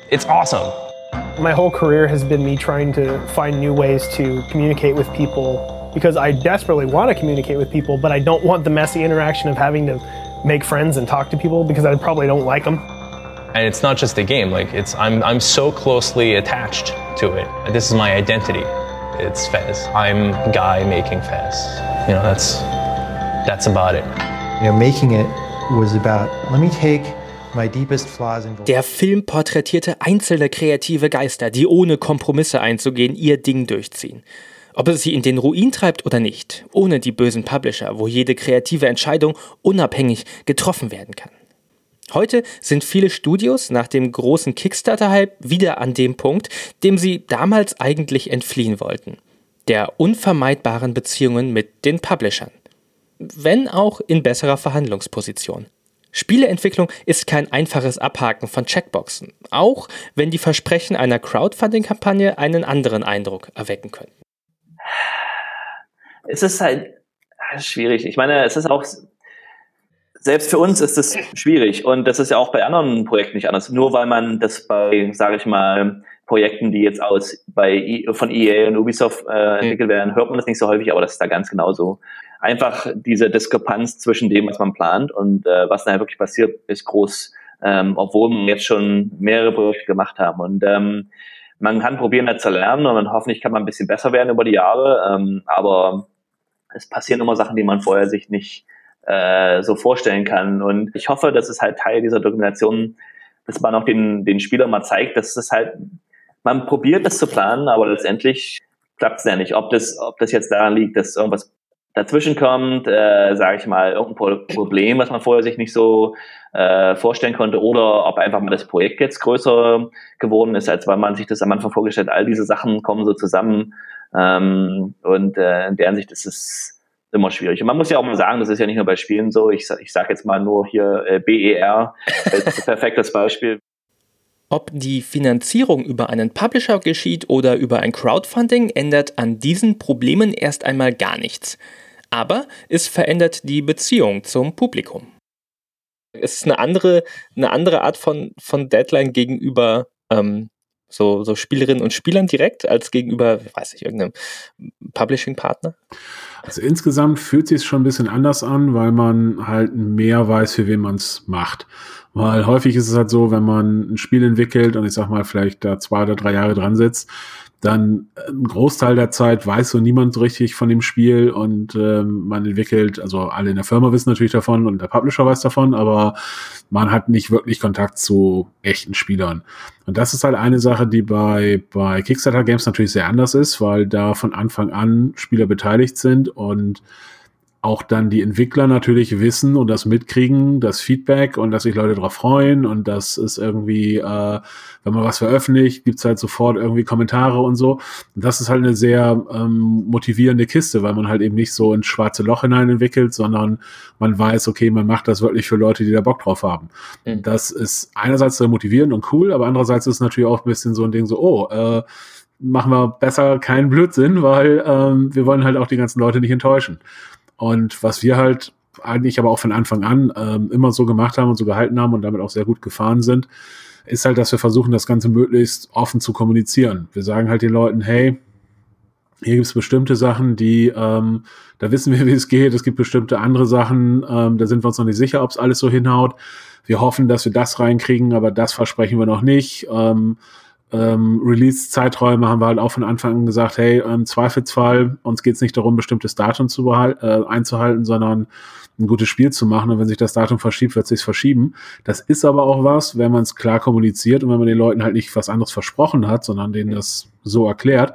It's awesome. My whole career has been me trying to find new ways to communicate with people because I desperately want to communicate with people, but I don't want the messy interaction of having to make friends and talk to people because I probably don't like them. And it's not just a game, like it's I'm I'm so closely attached to it. This is my identity. It's Fez. I'm Guy making Fez. You know, that's that's about it. You know, making it was about let me take Der Film porträtierte einzelne kreative Geister, die ohne Kompromisse einzugehen ihr Ding durchziehen. Ob es sie in den Ruin treibt oder nicht, ohne die bösen Publisher, wo jede kreative Entscheidung unabhängig getroffen werden kann. Heute sind viele Studios nach dem großen Kickstarter-Hype wieder an dem Punkt, dem sie damals eigentlich entfliehen wollten. Der unvermeidbaren Beziehungen mit den Publishern. Wenn auch in besserer Verhandlungsposition. Spieleentwicklung ist kein einfaches Abhaken von Checkboxen, auch wenn die Versprechen einer Crowdfunding-Kampagne einen anderen Eindruck erwecken könnten. Es ist halt schwierig. Ich meine, es ist auch selbst für uns ist es schwierig und das ist ja auch bei anderen Projekten nicht anders. Nur weil man das bei, sage ich mal, Projekten, die jetzt aus bei e, von EA und Ubisoft äh, entwickelt werden, hört man das nicht so häufig, aber das ist da ganz genauso. Einfach diese Diskrepanz zwischen dem, was man plant und äh, was dann wirklich passiert, ist groß, ähm, obwohl wir jetzt schon mehrere Projekte gemacht haben. Und ähm, man kann probieren, das zu lernen und hoffentlich kann man ein bisschen besser werden über die Jahre, ähm, aber es passieren immer Sachen, die man vorher sich nicht äh, so vorstellen kann. Und ich hoffe, dass es halt Teil dieser Dokumentation, dass man auch den, den Spielern mal zeigt, dass es halt, man probiert das zu planen, aber letztendlich klappt es ja nicht. Ob das, ob das jetzt daran liegt, dass irgendwas dazwischen kommt, äh, sage ich mal, irgendein Problem, was man vorher sich nicht so äh, vorstellen konnte oder ob einfach mal das Projekt jetzt größer geworden ist, als weil man sich das am Anfang vorgestellt hat. All diese Sachen kommen so zusammen ähm, und äh, in der Hinsicht ist es immer schwierig. Und man muss ja auch mal sagen, das ist ja nicht nur bei Spielen so. Ich, ich sage jetzt mal nur hier äh, BER, ein perfektes Beispiel. Ob die Finanzierung über einen Publisher geschieht oder über ein Crowdfunding, ändert an diesen Problemen erst einmal gar nichts. Aber es verändert die Beziehung zum Publikum. Es ist eine andere, eine andere Art von, von Deadline gegenüber ähm, so, so Spielerinnen und Spielern direkt als gegenüber, weiß ich, irgendeinem Publishing-Partner? Also insgesamt fühlt sich schon ein bisschen anders an, weil man halt mehr weiß, für wen man es macht. Weil häufig ist es halt so, wenn man ein Spiel entwickelt und ich sag mal vielleicht da zwei oder drei Jahre dran sitzt, dann äh, ein Großteil der Zeit weiß so niemand richtig von dem Spiel und ähm, man entwickelt, also alle in der Firma wissen natürlich davon und der Publisher weiß davon, aber man hat nicht wirklich Kontakt zu echten Spielern. Und das ist halt eine Sache, die bei, bei Kickstarter Games natürlich sehr anders ist, weil da von Anfang an Spieler beteiligt sind und auch dann die Entwickler natürlich wissen und das mitkriegen, das Feedback und dass sich Leute darauf freuen und dass es irgendwie, äh, wenn man was veröffentlicht, gibt's halt sofort irgendwie Kommentare und so. Und das ist halt eine sehr ähm, motivierende Kiste, weil man halt eben nicht so ins schwarze Loch hinein entwickelt, sondern man weiß, okay, man macht das wirklich für Leute, die da Bock drauf haben. Mhm. Das ist einerseits sehr motivierend und cool, aber andererseits ist es natürlich auch ein bisschen so ein Ding so, oh, äh, machen wir besser keinen Blödsinn, weil ähm, wir wollen halt auch die ganzen Leute nicht enttäuschen. Und was wir halt eigentlich aber auch von Anfang an ähm, immer so gemacht haben und so gehalten haben und damit auch sehr gut gefahren sind, ist halt, dass wir versuchen, das Ganze möglichst offen zu kommunizieren. Wir sagen halt den Leuten, hey, hier gibt es bestimmte Sachen, die, ähm, da wissen wir, wie es geht. Es gibt bestimmte andere Sachen, ähm, da sind wir uns noch nicht sicher, ob es alles so hinhaut. Wir hoffen, dass wir das reinkriegen, aber das versprechen wir noch nicht. Ähm, ähm, Release-Zeiträume haben wir halt auch von Anfang an gesagt, hey, im Zweifelsfall, uns geht es nicht darum, bestimmtes Datum zu äh, einzuhalten, sondern ein gutes Spiel zu machen. Und wenn sich das Datum verschiebt, wird es sich verschieben. Das ist aber auch was, wenn man es klar kommuniziert und wenn man den Leuten halt nicht was anderes versprochen hat, sondern denen das so erklärt,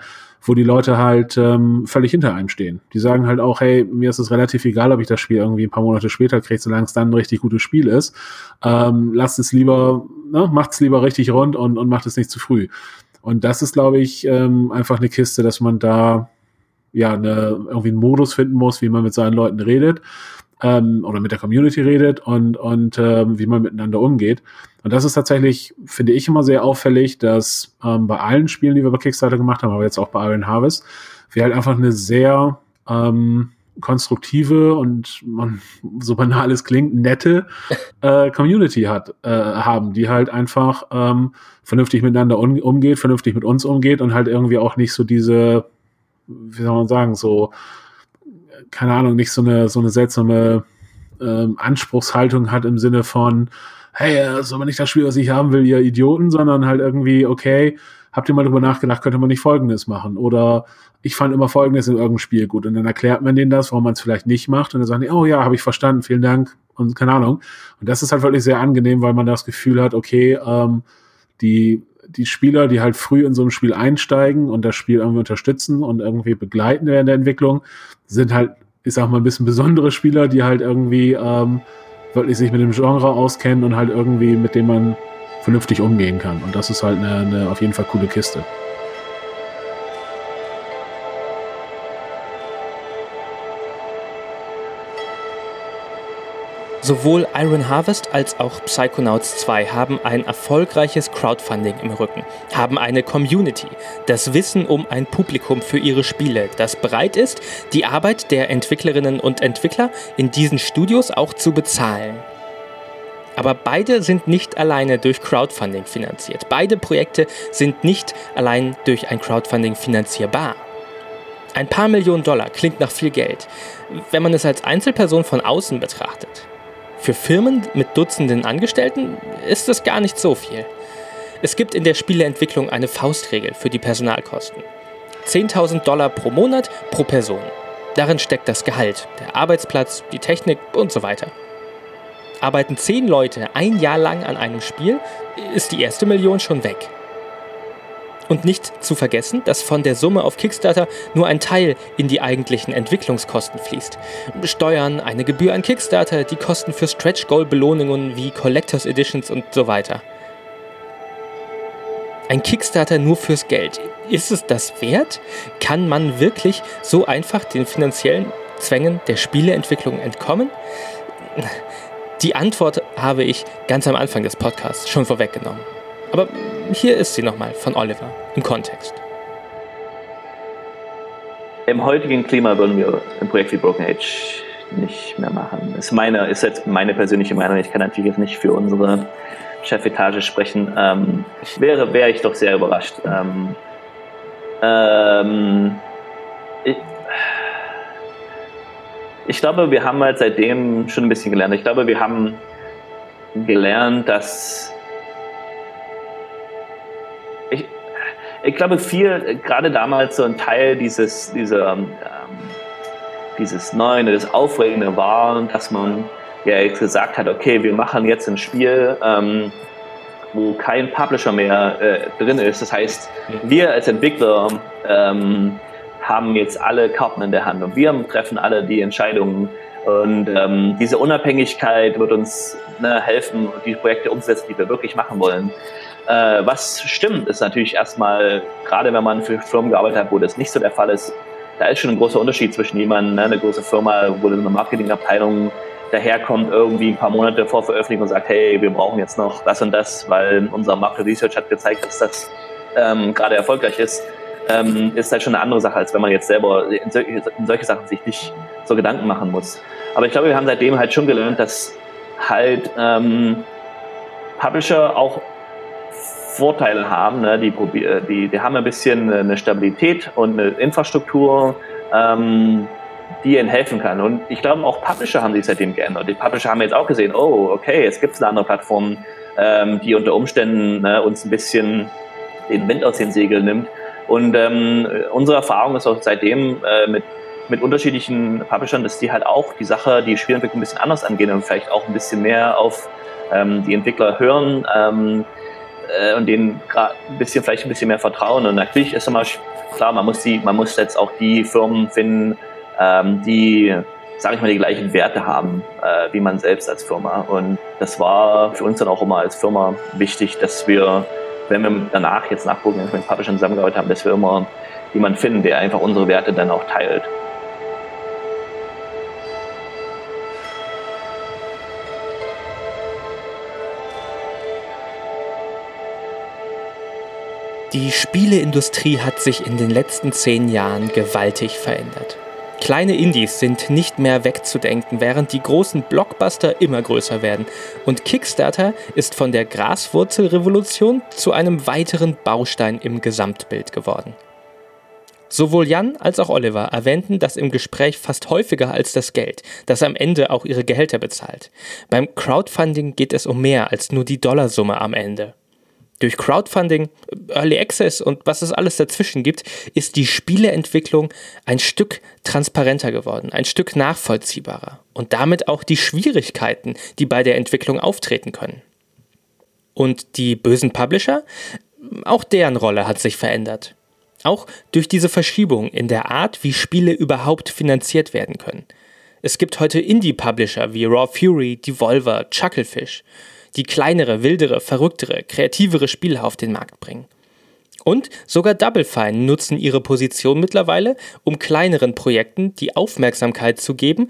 wo die Leute halt ähm, völlig hinter einem stehen. Die sagen halt auch, hey, mir ist es relativ egal, ob ich das Spiel irgendwie ein paar Monate später kriege, solange es dann ein richtig gutes Spiel ist. Ähm, lasst es lieber, ne, macht es lieber richtig rund und, und macht es nicht zu früh. Und das ist, glaube ich, ähm, einfach eine Kiste, dass man da ja eine, irgendwie einen Modus finden muss, wie man mit seinen Leuten redet ähm, oder mit der Community redet und, und ähm, wie man miteinander umgeht. Und das ist tatsächlich, finde ich, immer sehr auffällig, dass ähm, bei allen Spielen, die wir bei Kickstarter gemacht haben, aber jetzt auch bei Iron Harvest, wir halt einfach eine sehr ähm, konstruktive und man, so banal es klingt, nette äh, Community hat, äh, haben, die halt einfach ähm, vernünftig miteinander um, umgeht, vernünftig mit uns umgeht und halt irgendwie auch nicht so diese, wie soll man sagen, so keine Ahnung, nicht so eine, so eine seltsame ähm, Anspruchshaltung hat im Sinne von, hey, das ist aber nicht das Spiel, was ich haben will, ihr Idioten, sondern halt irgendwie, okay, habt ihr mal drüber nachgedacht, könnte man nicht Folgendes machen? Oder ich fand immer Folgendes in irgendeinem Spiel gut. Und dann erklärt man denen das, warum man es vielleicht nicht macht. Und dann sagen die, oh ja, habe ich verstanden, vielen Dank und keine Ahnung. Und das ist halt wirklich sehr angenehm, weil man das Gefühl hat, okay, ähm, die die Spieler, die halt früh in so ein Spiel einsteigen und das Spiel irgendwie unterstützen und irgendwie begleiten während der Entwicklung, sind halt, ich sag mal, ein bisschen besondere Spieler, die halt irgendwie ähm, wirklich sich mit dem Genre auskennen und halt irgendwie mit dem man vernünftig umgehen kann. Und das ist halt eine, eine auf jeden Fall coole Kiste. Sowohl Iron Harvest als auch Psychonauts 2 haben ein erfolgreiches Crowdfunding im Rücken, haben eine Community, das Wissen um ein Publikum für ihre Spiele, das bereit ist, die Arbeit der Entwicklerinnen und Entwickler in diesen Studios auch zu bezahlen. Aber beide sind nicht alleine durch Crowdfunding finanziert. Beide Projekte sind nicht allein durch ein Crowdfunding finanzierbar. Ein paar Millionen Dollar klingt nach viel Geld, wenn man es als Einzelperson von außen betrachtet. Für Firmen mit Dutzenden Angestellten ist das gar nicht so viel. Es gibt in der Spieleentwicklung eine Faustregel für die Personalkosten. 10.000 Dollar pro Monat pro Person. Darin steckt das Gehalt, der Arbeitsplatz, die Technik und so weiter. Arbeiten 10 Leute ein Jahr lang an einem Spiel, ist die erste Million schon weg. Und nicht zu vergessen, dass von der Summe auf Kickstarter nur ein Teil in die eigentlichen Entwicklungskosten fließt. Steuern, eine Gebühr an Kickstarter, die Kosten für Stretch Goal Belohnungen wie Collectors Editions und so weiter. Ein Kickstarter nur fürs Geld. Ist es das wert? Kann man wirklich so einfach den finanziellen Zwängen der Spieleentwicklung entkommen? Die Antwort habe ich ganz am Anfang des Podcasts schon vorweggenommen. Aber hier ist sie nochmal von Oliver im Kontext. Im heutigen Klima würden wir ein Projekt wie Broken Age nicht mehr machen. Ist meine, ist jetzt meine persönliche Meinung. Ich kann natürlich jetzt nicht für unsere Chefetage sprechen. Ähm, wäre, wäre ich doch sehr überrascht. Ähm, ähm, ich, ich glaube, wir haben halt seitdem schon ein bisschen gelernt. Ich glaube, wir haben gelernt, dass ich, ich glaube, viel, gerade damals so ein Teil dieses, dieser, ähm, dieses Neuen, das Aufregende war, dass man ja jetzt gesagt hat, okay, wir machen jetzt ein Spiel, ähm, wo kein Publisher mehr äh, drin ist. Das heißt, wir als Entwickler ähm, haben jetzt alle Karten in der Hand und wir treffen alle die Entscheidungen. Und ähm, diese Unabhängigkeit wird uns ne, helfen, die Projekte umzusetzen, die wir wirklich machen wollen. Äh, was stimmt, ist natürlich erstmal, gerade wenn man für Firmen gearbeitet hat, wo das nicht so der Fall ist, da ist schon ein großer Unterschied zwischen jemandem, ne, eine große Firma, wo eine Marketingabteilung daherkommt, irgendwie ein paar Monate vor Veröffentlichung und sagt, hey, wir brauchen jetzt noch das und das, weil unser Market Research hat gezeigt, dass das ähm, gerade erfolgreich ist, ähm, ist halt schon eine andere Sache, als wenn man jetzt selber in, solche, in solche Sachen sich nicht so Gedanken machen muss. Aber ich glaube, wir haben seitdem halt schon gelernt, dass halt ähm, Publisher auch Vorteile haben. Ne? Die, die, die haben ein bisschen eine Stabilität und eine Infrastruktur, ähm, die ihnen helfen kann. Und ich glaube, auch Publisher haben sich seitdem geändert. Die Publisher haben jetzt auch gesehen, oh, okay, jetzt gibt es eine andere Plattform, ähm, die unter Umständen ne, uns ein bisschen den Wind aus den Segeln nimmt. Und ähm, unsere Erfahrung ist auch seitdem äh, mit, mit unterschiedlichen Publishern, dass die halt auch die Sache, die Spielentwicklung ein bisschen anders angehen und vielleicht auch ein bisschen mehr auf ähm, die Entwickler hören ähm, äh, und denen ein bisschen, vielleicht ein bisschen mehr vertrauen. Und natürlich ist immer klar, man muss die, man muss jetzt auch die Firmen finden, ähm, die, sage ich mal, die gleichen Werte haben äh, wie man selbst als Firma. Und das war für uns dann auch immer als Firma wichtig, dass wir wenn wir danach jetzt nachgucken, wenn wir mit Publishern zusammengearbeitet haben, dass wir immer jemanden finden, der einfach unsere Werte dann auch teilt. Die Spieleindustrie hat sich in den letzten zehn Jahren gewaltig verändert. Kleine Indies sind nicht mehr wegzudenken, während die großen Blockbuster immer größer werden. Und Kickstarter ist von der Graswurzelrevolution zu einem weiteren Baustein im Gesamtbild geworden. Sowohl Jan als auch Oliver erwähnten das im Gespräch fast häufiger als das Geld, das am Ende auch ihre Gehälter bezahlt. Beim Crowdfunding geht es um mehr als nur die Dollarsumme am Ende. Durch Crowdfunding, Early Access und was es alles dazwischen gibt, ist die Spieleentwicklung ein Stück transparenter geworden, ein Stück nachvollziehbarer und damit auch die Schwierigkeiten, die bei der Entwicklung auftreten können. Und die bösen Publisher? Auch deren Rolle hat sich verändert. Auch durch diese Verschiebung in der Art, wie Spiele überhaupt finanziert werden können. Es gibt heute Indie-Publisher wie Raw Fury, Devolver, Chucklefish die kleinere, wildere, verrücktere, kreativere Spiele auf den Markt bringen. Und sogar Double Fine nutzen ihre Position mittlerweile, um kleineren Projekten die Aufmerksamkeit zu geben,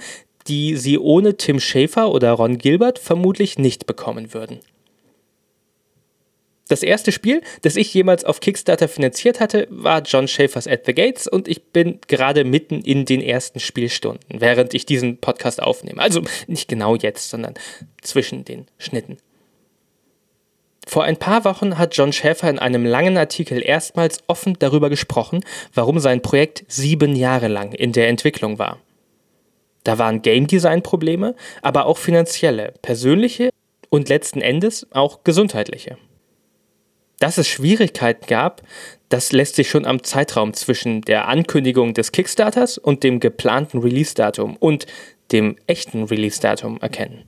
die sie ohne Tim Schafer oder Ron Gilbert vermutlich nicht bekommen würden. Das erste Spiel, das ich jemals auf Kickstarter finanziert hatte, war John Schafer's At the Gates und ich bin gerade mitten in den ersten Spielstunden, während ich diesen Podcast aufnehme. Also nicht genau jetzt, sondern zwischen den Schnitten. Vor ein paar Wochen hat John Schäfer in einem langen Artikel erstmals offen darüber gesprochen, warum sein Projekt sieben Jahre lang in der Entwicklung war. Da waren Game Design Probleme, aber auch finanzielle, persönliche und letzten Endes auch gesundheitliche. Dass es Schwierigkeiten gab, das lässt sich schon am Zeitraum zwischen der Ankündigung des Kickstarters und dem geplanten Release-Datum und dem echten Release-Datum erkennen.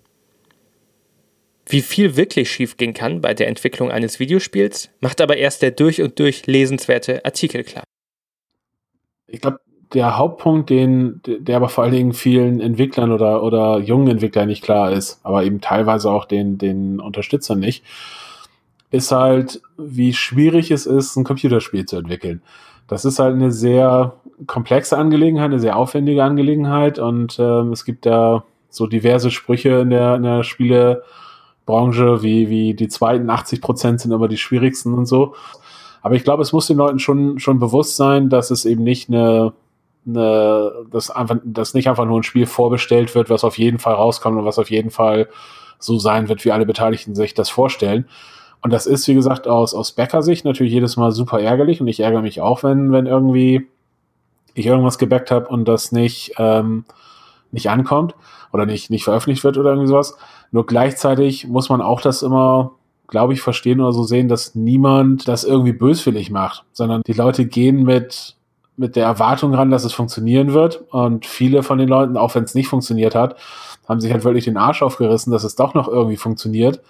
Wie viel wirklich schiefgehen kann bei der Entwicklung eines Videospiels, macht aber erst der durch und durch lesenswerte Artikel klar. Ich glaube, der Hauptpunkt, den, der aber vor allen Dingen vielen Entwicklern oder, oder jungen Entwicklern nicht klar ist, aber eben teilweise auch den, den Unterstützern nicht, ist halt, wie schwierig es ist, ein Computerspiel zu entwickeln. Das ist halt eine sehr komplexe Angelegenheit, eine sehr aufwendige Angelegenheit und ähm, es gibt da so diverse Sprüche in der, in der Spielebranche, wie, wie die zweiten 80 Prozent sind aber die schwierigsten und so. Aber ich glaube, es muss den Leuten schon, schon bewusst sein, dass es eben nicht eine, eine dass, einfach, dass nicht einfach nur ein Spiel vorbestellt wird, was auf jeden Fall rauskommt und was auf jeden Fall so sein wird, wie alle Beteiligten sich das vorstellen. Und das ist, wie gesagt, aus, aus Bäcker-Sicht natürlich jedes Mal super ärgerlich und ich ärgere mich auch, wenn, wenn irgendwie ich irgendwas gebackt habe und das nicht, ähm, nicht ankommt oder nicht, nicht veröffentlicht wird oder irgendwie sowas. Nur gleichzeitig muss man auch das immer, glaube ich, verstehen oder so sehen, dass niemand das irgendwie böswillig macht, sondern die Leute gehen mit, mit der Erwartung ran, dass es funktionieren wird. Und viele von den Leuten, auch wenn es nicht funktioniert hat, haben sich halt wirklich den Arsch aufgerissen, dass es doch noch irgendwie funktioniert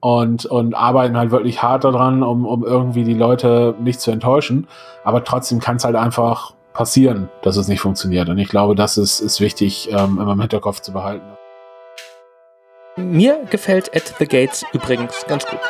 und, und arbeiten halt wirklich hart daran, um, um irgendwie die Leute nicht zu enttäuschen. Aber trotzdem kann es halt einfach passieren, dass es nicht funktioniert. Und ich glaube, das ist, ist wichtig, ähm, immer im Hinterkopf zu behalten. Mir gefällt At the Gates übrigens ganz gut.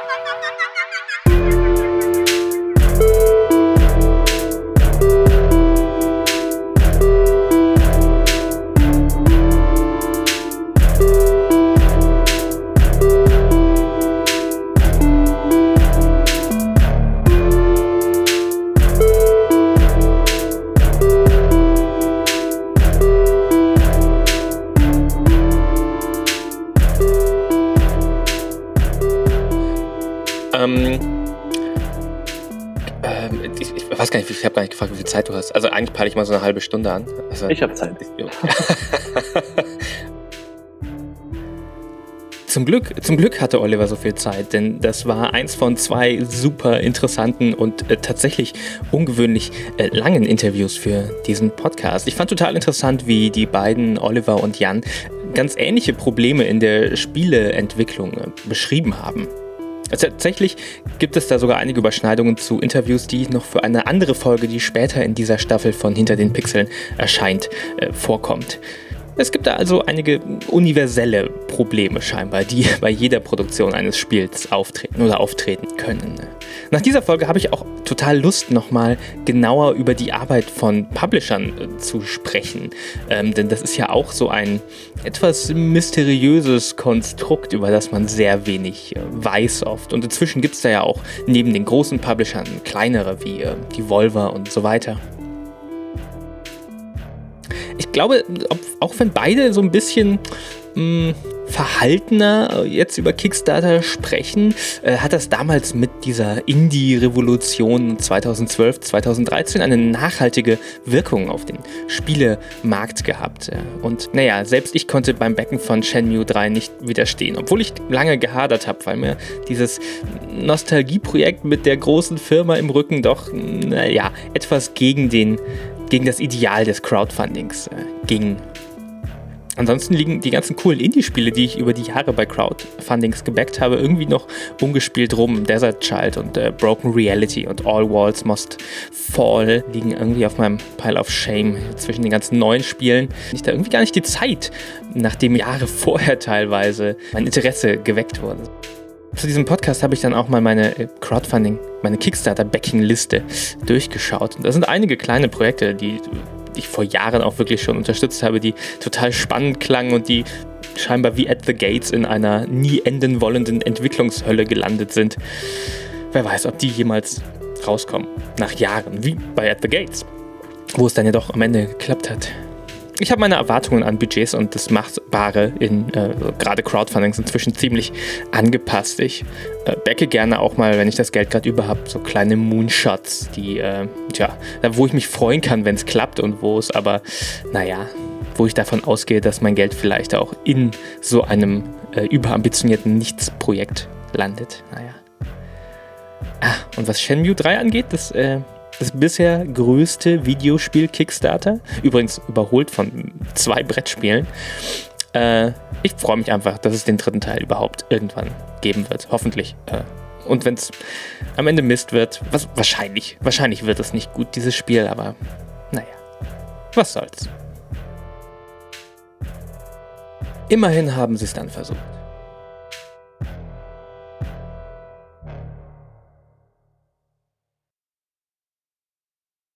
Stunde an. Also, ich habe Zeit. Zum Glück, zum Glück hatte Oliver so viel Zeit, denn das war eins von zwei super interessanten und äh, tatsächlich ungewöhnlich äh, langen Interviews für diesen Podcast. Ich fand total interessant, wie die beiden, Oliver und Jan, ganz ähnliche Probleme in der Spieleentwicklung äh, beschrieben haben. Also tatsächlich gibt es da sogar einige Überschneidungen zu Interviews, die noch für eine andere Folge, die später in dieser Staffel von Hinter den Pixeln erscheint, äh, vorkommt. Es gibt da also einige universelle Probleme scheinbar, die bei jeder Produktion eines Spiels auftreten oder auftreten können. Nach dieser Folge habe ich auch total Lust, nochmal genauer über die Arbeit von Publishern äh, zu sprechen. Ähm, denn das ist ja auch so ein etwas mysteriöses Konstrukt, über das man sehr wenig äh, weiß oft. Und inzwischen gibt es da ja auch neben den großen Publishern kleinere wie äh, die Volver und so weiter ich glaube, auch wenn beide so ein bisschen mh, hm, verhaltener jetzt über Kickstarter sprechen, äh, hat das damals mit dieser Indie-Revolution 2012, 2013 eine nachhaltige Wirkung auf den Spielemarkt gehabt. Und naja, selbst ich konnte beim Becken von Shenmue 3 nicht widerstehen, obwohl ich lange gehadert habe, weil mir dieses Nostalgieprojekt mit der großen Firma im Rücken doch, naja, etwas gegen den gegen das Ideal des Crowdfundings äh, ging. Ansonsten liegen die ganzen coolen Indie-Spiele, die ich über die Jahre bei Crowdfundings gebackt habe, irgendwie noch ungespielt rum. Desert Child und äh, Broken Reality und All Walls Must Fall liegen irgendwie auf meinem Pile of Shame zwischen den ganzen neuen Spielen. Ich da irgendwie gar nicht die Zeit, nachdem Jahre vorher teilweise mein Interesse geweckt wurde. Zu diesem Podcast habe ich dann auch mal meine äh, Crowdfunding, meine Kickstarter-Backing-Liste durchgeschaut. Und da sind einige kleine Projekte, die ich vor Jahren auch wirklich schon unterstützt habe, die total spannend klangen und die scheinbar wie at the gates in einer nie enden wollenden Entwicklungshölle gelandet sind. Wer weiß, ob die jemals rauskommen. Nach Jahren, wie bei At the Gates. Wo es dann ja doch am Ende geklappt hat ich habe meine Erwartungen an Budgets und das Machbare in äh, gerade Crowdfundings inzwischen ziemlich angepasst. Ich äh, backe gerne auch mal, wenn ich das Geld gerade über habe, so kleine Moonshots, die, äh, tja, wo ich mich freuen kann, wenn es klappt und wo es aber, naja, wo ich davon ausgehe, dass mein Geld vielleicht auch in so einem äh, überambitionierten Nichts-Projekt landet. Naja. Ah, und was Shenmue 3 angeht, das äh, das bisher größte Videospiel Kickstarter, übrigens überholt von zwei Brettspielen, Äh, ich freue mich einfach, dass es den dritten Teil überhaupt irgendwann geben wird. Hoffentlich. Äh, und wenn es am Ende Mist wird, was wahrscheinlich, wahrscheinlich wird es nicht gut, dieses Spiel, aber naja, was soll's. Immerhin haben sie es dann versucht.